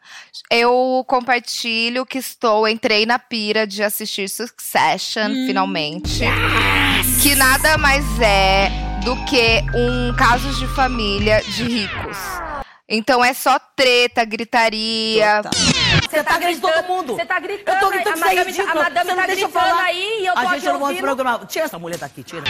Eu compartilho que estou, entrei na pira de assistir Succession, hum. finalmente. Yes. Que nada mais é do que um caso de família de ricos. Então é só treta, gritaria. Você tá gritando todo mundo. Você tá gritando. Eu tô gritando que você é ridículo. A madame você tá deixa gritando falar. aí e eu tô A gente não mostra o programa. Tira essa mulher daqui, tira.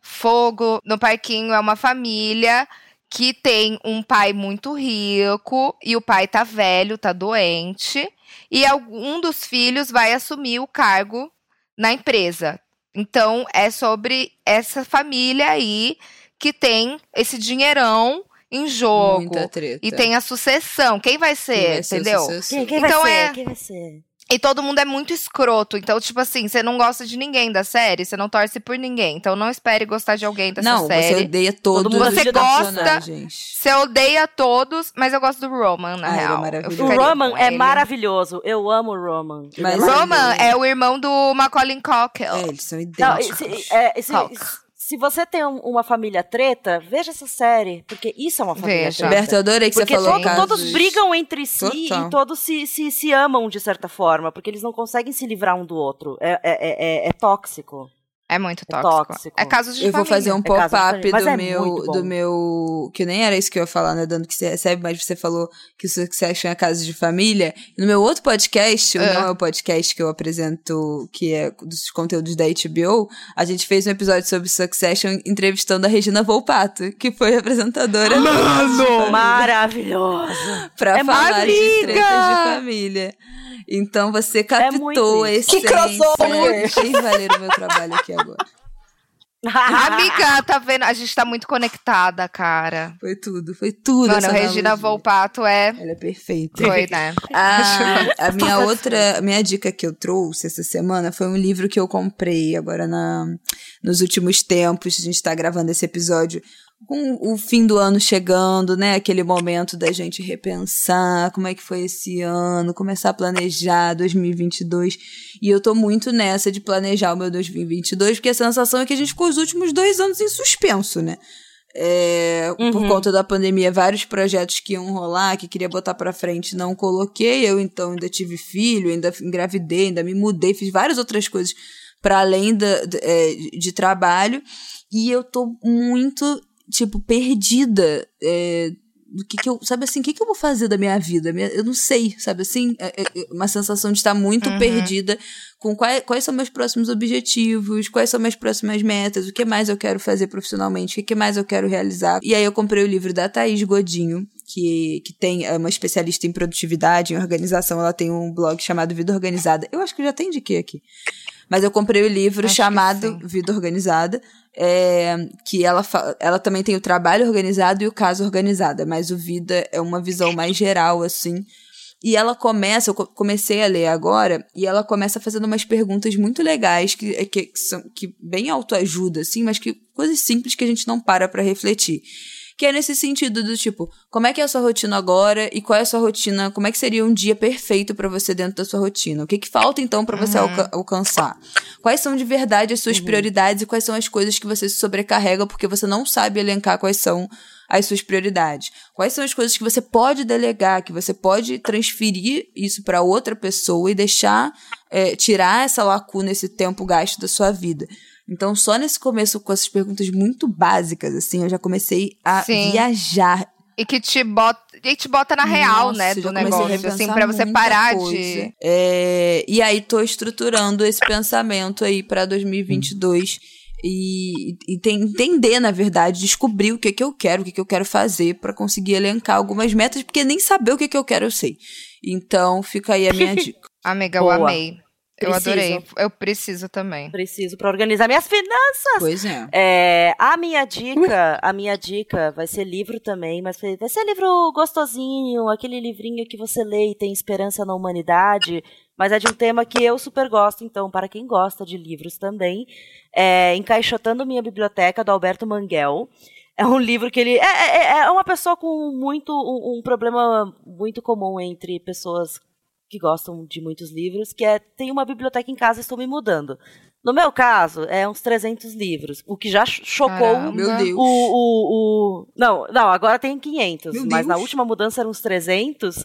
Fogo no parquinho é uma família que tem um pai muito rico e o pai tá velho, tá doente. E um dos filhos vai assumir o cargo na empresa. Então, é sobre essa família aí que tem esse dinheirão em jogo. Muita treta. E tem a sucessão. Quem vai ser, quem vai entendeu? Ser quem, quem então vai ser? É... Quem vai ser? E todo mundo é muito escroto. Então, tipo assim, você não gosta de ninguém da série, você não torce por ninguém. Então não espere gostar de alguém dessa não, série. Não, você odeia todos todo Você gosta. Você odeia todos, mas eu gosto do Roman, na ah, é real. É o Roman é maravilhoso. Eu amo o Roman. Mas Roman é o irmão do Macaulay Culkin. É, eles são idênticos. Não, esse, é, esse, se você tem um, uma família treta, veja essa série, porque isso é uma família veja. treta. Berta, eu adorei que porque você falou todo, todos brigam entre si Total. e todos se, se, se amam de certa forma, porque eles não conseguem se livrar um do outro. É, é, é, é tóxico. É muito tóxico. É, tóxico. é casos de Eu família. vou fazer um é pop-up do, é meu, do meu. Que nem era isso que eu ia falar, né? Dando que você recebe, mas você falou que o Succession é casos de família. no meu outro podcast, uh. não é o podcast que eu apresento, que é dos conteúdos da HBO, a gente fez um episódio sobre Succession entrevistando a Regina Volpato, que foi apresentadora. Mano! Maravilhosa! pra é falar de tretas de família. Então você captou é esse. Que crossover! Fez valer o meu trabalho aqui agora. Amiga, tá vendo? A gente tá muito conectada, cara. Foi tudo, foi tudo. Mano, Regina Volpato é. Ela é perfeita. Foi, né? A, a minha outra, a minha dica que eu trouxe essa semana foi um livro que eu comprei agora na, nos últimos tempos. A gente tá gravando esse episódio com o fim do ano chegando, né? Aquele momento da gente repensar como é que foi esse ano, começar a planejar 2022. E eu tô muito nessa de planejar o meu 2022, porque a sensação é que a gente ficou os últimos dois anos em suspenso, né? É, uhum. Por conta da pandemia, vários projetos que iam rolar, que queria botar pra frente, não coloquei. Eu então ainda tive filho, ainda engravidei, ainda me mudei, fiz várias outras coisas para além da, de, é, de trabalho. E eu tô muito tipo, perdida é, do que, que eu. Sabe assim, o que, que eu vou fazer da minha vida? Eu não sei, sabe assim? É, é, é uma sensação de estar muito uhum. perdida com quais, quais são meus próximos objetivos, quais são minhas próximas metas, o que mais eu quero fazer profissionalmente, o que mais eu quero realizar. E aí eu comprei o livro da Thaís Godinho, que, que tem é uma especialista em produtividade, em organização. Ela tem um blog chamado Vida Organizada. Eu acho que já tem de quê aqui? Mas eu comprei o livro acho chamado Vida Organizada é, que ela, ela também tem o trabalho organizado e o caso organizada, mas o Vida é uma visão mais geral, assim. E ela começa, eu comecei a ler agora, e ela começa fazendo umas perguntas muito legais, que, que, que são que bem autoajuda, assim, mas que coisas simples que a gente não para para refletir que é nesse sentido do tipo, como é que é a sua rotina agora e qual é a sua rotina, como é que seria um dia perfeito para você dentro da sua rotina? O que que falta então para você uhum. alca alcançar? Quais são de verdade as suas uhum. prioridades e quais são as coisas que você se sobrecarrega porque você não sabe elencar quais são as suas prioridades? Quais são as coisas que você pode delegar, que você pode transferir isso para outra pessoa e deixar é, tirar essa lacuna, esse tempo gasto da sua vida? Então, só nesse começo, com essas perguntas muito básicas, assim, eu já comecei a Sim. viajar. E que te bota, e te bota na real, né, do negócio, assim, pra você parar coisa. de... É, e aí, tô estruturando esse pensamento aí pra 2022 hum. e, e tem, entender, na verdade, descobrir o que que eu quero, o que que eu quero fazer para conseguir elencar algumas metas, porque nem saber o que que eu quero eu sei. Então, fica aí a minha dica. Amiga, Boa. eu amei. Eu adorei. Eu preciso também. Preciso para organizar minhas finanças. Pois é. é. A minha dica, a minha dica vai ser livro também, mas vai ser livro gostosinho, aquele livrinho que você lê e tem esperança na humanidade. Mas é de um tema que eu super gosto, então, para quem gosta de livros também, é Encaixotando Minha Biblioteca, do Alberto Manguel. É um livro que ele. É, é, é, é uma pessoa com muito. Um, um problema muito comum entre pessoas que gostam de muitos livros, que é tem uma biblioteca em casa, estou me mudando. No meu caso, é uns 300 livros, o que já chocou Caramba. meu Deus. O, o, o, Não, não, agora tem 500, meu mas Deus. na última mudança eram uns 300.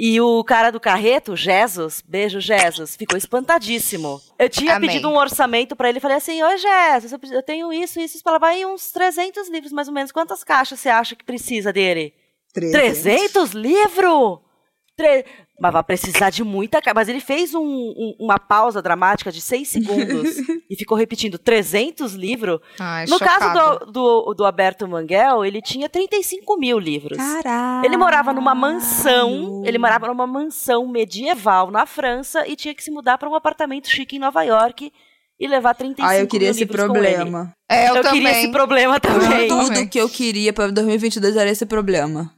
E o cara do carreto, Jesus, beijo Jesus, ficou espantadíssimo. Eu tinha Amém. pedido um orçamento para ele, falei assim: "Oi, Jesus, eu tenho isso, isso, isso, vai uns 300 livros mais ou menos. Quantas caixas você acha que precisa dele?" 300, 300 livros? Tre... Mas vai precisar de muita. Mas ele fez um, um, uma pausa dramática de seis segundos e ficou repetindo 300 livros. Ai, no chocado. caso do, do, do Alberto Manguel, ele tinha 35 mil livros. Caralho. Ele morava numa mansão. Ele morava numa mansão medieval na França e tinha que se mudar para um apartamento chique em Nova York e levar 35 Ah, eu queria esse problema. É, eu, eu também. queria esse problema também. Tudo que eu queria para 2022 era esse problema.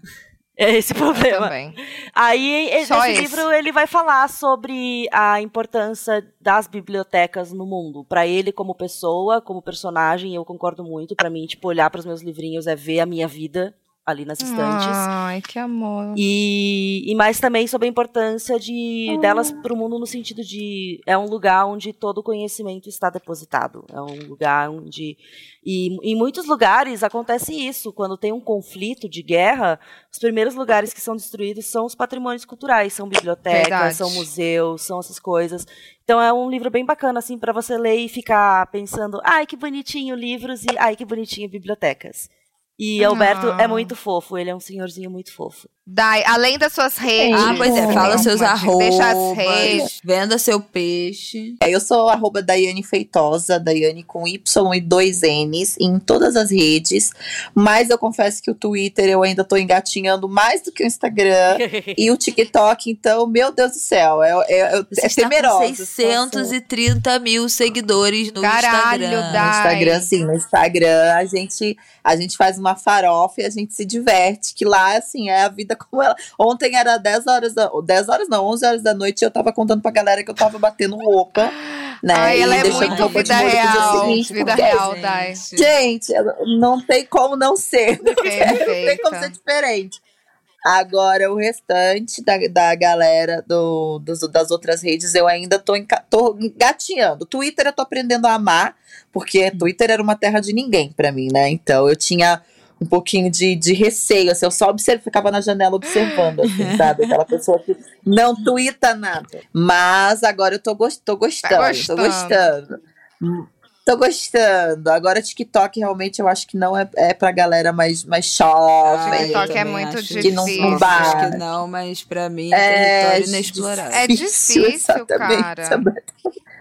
É esse problema. Também. Aí, esse, esse livro, ele vai falar sobre a importância das bibliotecas no mundo. Para ele, como pessoa, como personagem, eu concordo muito. Para mim, tipo, olhar para os meus livrinhos é ver a minha vida ali nas estantes. Ai, que amor. E, e mais também sobre a importância de delas para o mundo no sentido de é um lugar onde todo o conhecimento está depositado. É um lugar onde e em muitos lugares acontece isso. Quando tem um conflito de guerra, os primeiros lugares que são destruídos são os patrimônios culturais, são bibliotecas, Verdade. são museus, são essas coisas. Então é um livro bem bacana assim para você ler e ficar pensando, ai que bonitinho livros e ai que bonitinho bibliotecas. E Alberto é ah. muito fofo, ele é um senhorzinho muito fofo. Dai, além das suas redes. Ah, pois é, fala seus arrobas. Deixa as redes. Venda seu peixe. É, eu sou arroba Daiane Feitosa, Daiane com Y e dois N's em todas as redes. Mas eu confesso que o Twitter eu ainda tô engatinhando mais do que o Instagram e o TikTok. Então, meu Deus do céu, é, é, é, é temeroso. 630 mil seguidores no Caralho, Instagram. Dai. No Instagram, sim. No Instagram, a gente, a gente faz uma farofa e a gente se diverte. Que lá, assim, é a vida como ela. Ontem era 10 horas da. 10 horas não, 11 horas da noite e eu tava contando pra galera que eu tava batendo roupa. Né? Ai, ela é muito vida real. Seguinte, vida real, Dai. Gente, não tem como não ser. não tem como ser diferente. Agora, o restante da, da galera do, dos, das outras redes, eu ainda tô, tô gatinhando. Twitter eu tô aprendendo a amar, porque Twitter era uma terra de ninguém para mim, né? Então eu tinha um pouquinho de, de receio, assim, eu só observo, ficava na janela observando, assim, sabe? Aquela pessoa que não tuita nada. Mas agora eu tô, gost, tô gostando, tá gostando. tô gostando. Tô gostando. Agora, TikTok realmente eu acho que não é, é pra galera mais, mais jovem. Ah, TikTok é também muito acho difícil. não Acho bate. que não, mas pra mim é, É território inexplorado. É difícil, exatamente, cara. É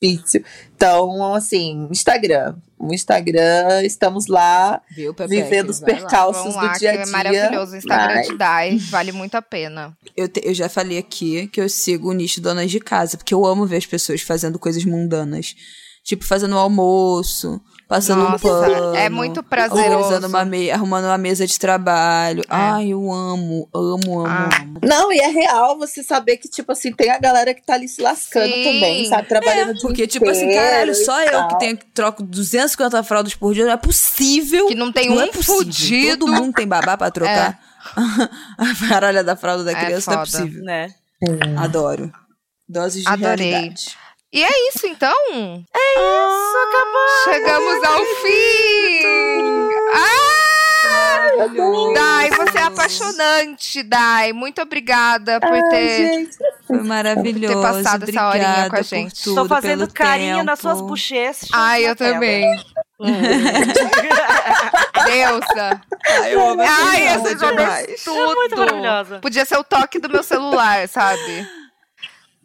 difícil. Então, assim, Instagram. O Instagram, estamos lá Viu, Pepe? vivendo os lá. percalços do lá, que dia a dia. é maravilhoso. O Instagram mas- de Dai, vale muito a pena. Eu, te- eu já falei aqui que eu sigo o nicho donas de casa, porque eu amo ver as pessoas fazendo coisas mundanas. Tipo, fazendo almoço, passando Nossa, um pano. é muito prazeroso. uma me- arrumando uma mesa de trabalho. Ai, eu amo, amo, amo, Ah. amo. Não, e é real você saber que, tipo assim, tem a galera que tá ali se lascando Sim. também, sabe? Trabalhando dia Porque, tipo assim, caralho, só eu tal. que tenho que troco 250 fraldas por dia, não é possível. Que não tem Não um é fudido. Todo mundo tem babá pra trocar a baralha da fralda da É criança, não é possível. Né? Adoro. Doses de Adorei. realidade. E é isso, então? É isso, acabou. Chegamos ao fim. Ah! Dai, você é apaixonante, Dai. Muito obrigada por Ai, ter. gente, Foi maravilhoso. Ter passado essa horinha Obrigada com a por gente. Tudo, Tô fazendo carinho tempo. nas suas bochechas. Ai, eu também. Deusa. Ai, eu amo essa Ai, essa demais. tudo. É muito maravilhosa. Podia ser o toque do meu celular, sabe?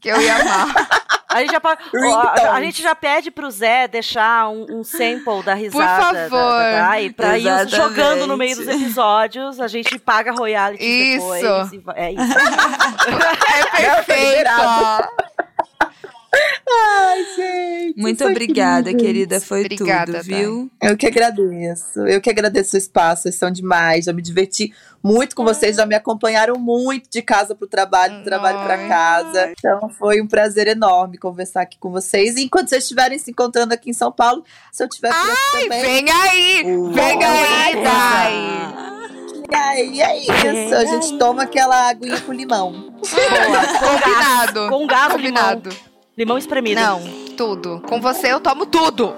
Que eu ia amar. A gente já, pode- ó, a, gente já pede pro Zé deixar um, um sample da risada da- favor. da Dai pra ir Exatamente. jogando no meio dos episódios. A gente paga royalties Isso. depois. e É isso. É perfeito. Ai, gente. Muito é obrigada, incrível. querida. Foi Obrigada, tudo, viu? Eu que agradeço. Eu que agradeço o espaço. Vocês são demais. Já me diverti muito com vocês. Já me acompanharam muito de casa pro trabalho, do trabalho pra Ai. casa. Então foi um prazer enorme conversar aqui com vocês. E enquanto vocês estiverem se encontrando aqui em São Paulo, se eu tiver por aqui também. Vem aí! Vem aí, Dai! E aí, é isso. A gente toma aquela aguinha com limão. Combinado. Com gás, Combinado. Limão espremido. Não, tudo. Com você eu tomo tudo.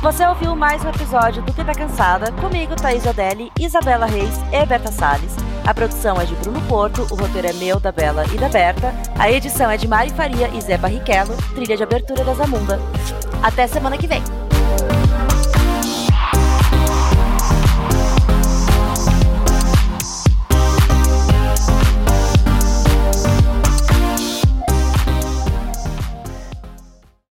Você ouviu mais um episódio do Quem Tá Cansada, comigo, Thaís Odelli, Isabela Reis e Berta Salles. A produção é de Bruno Porto, o roteiro é meu, da Bela e da Berta. A edição é de Mari Faria e Zé Barrichello, trilha de abertura da Zamunda. Até semana que vem.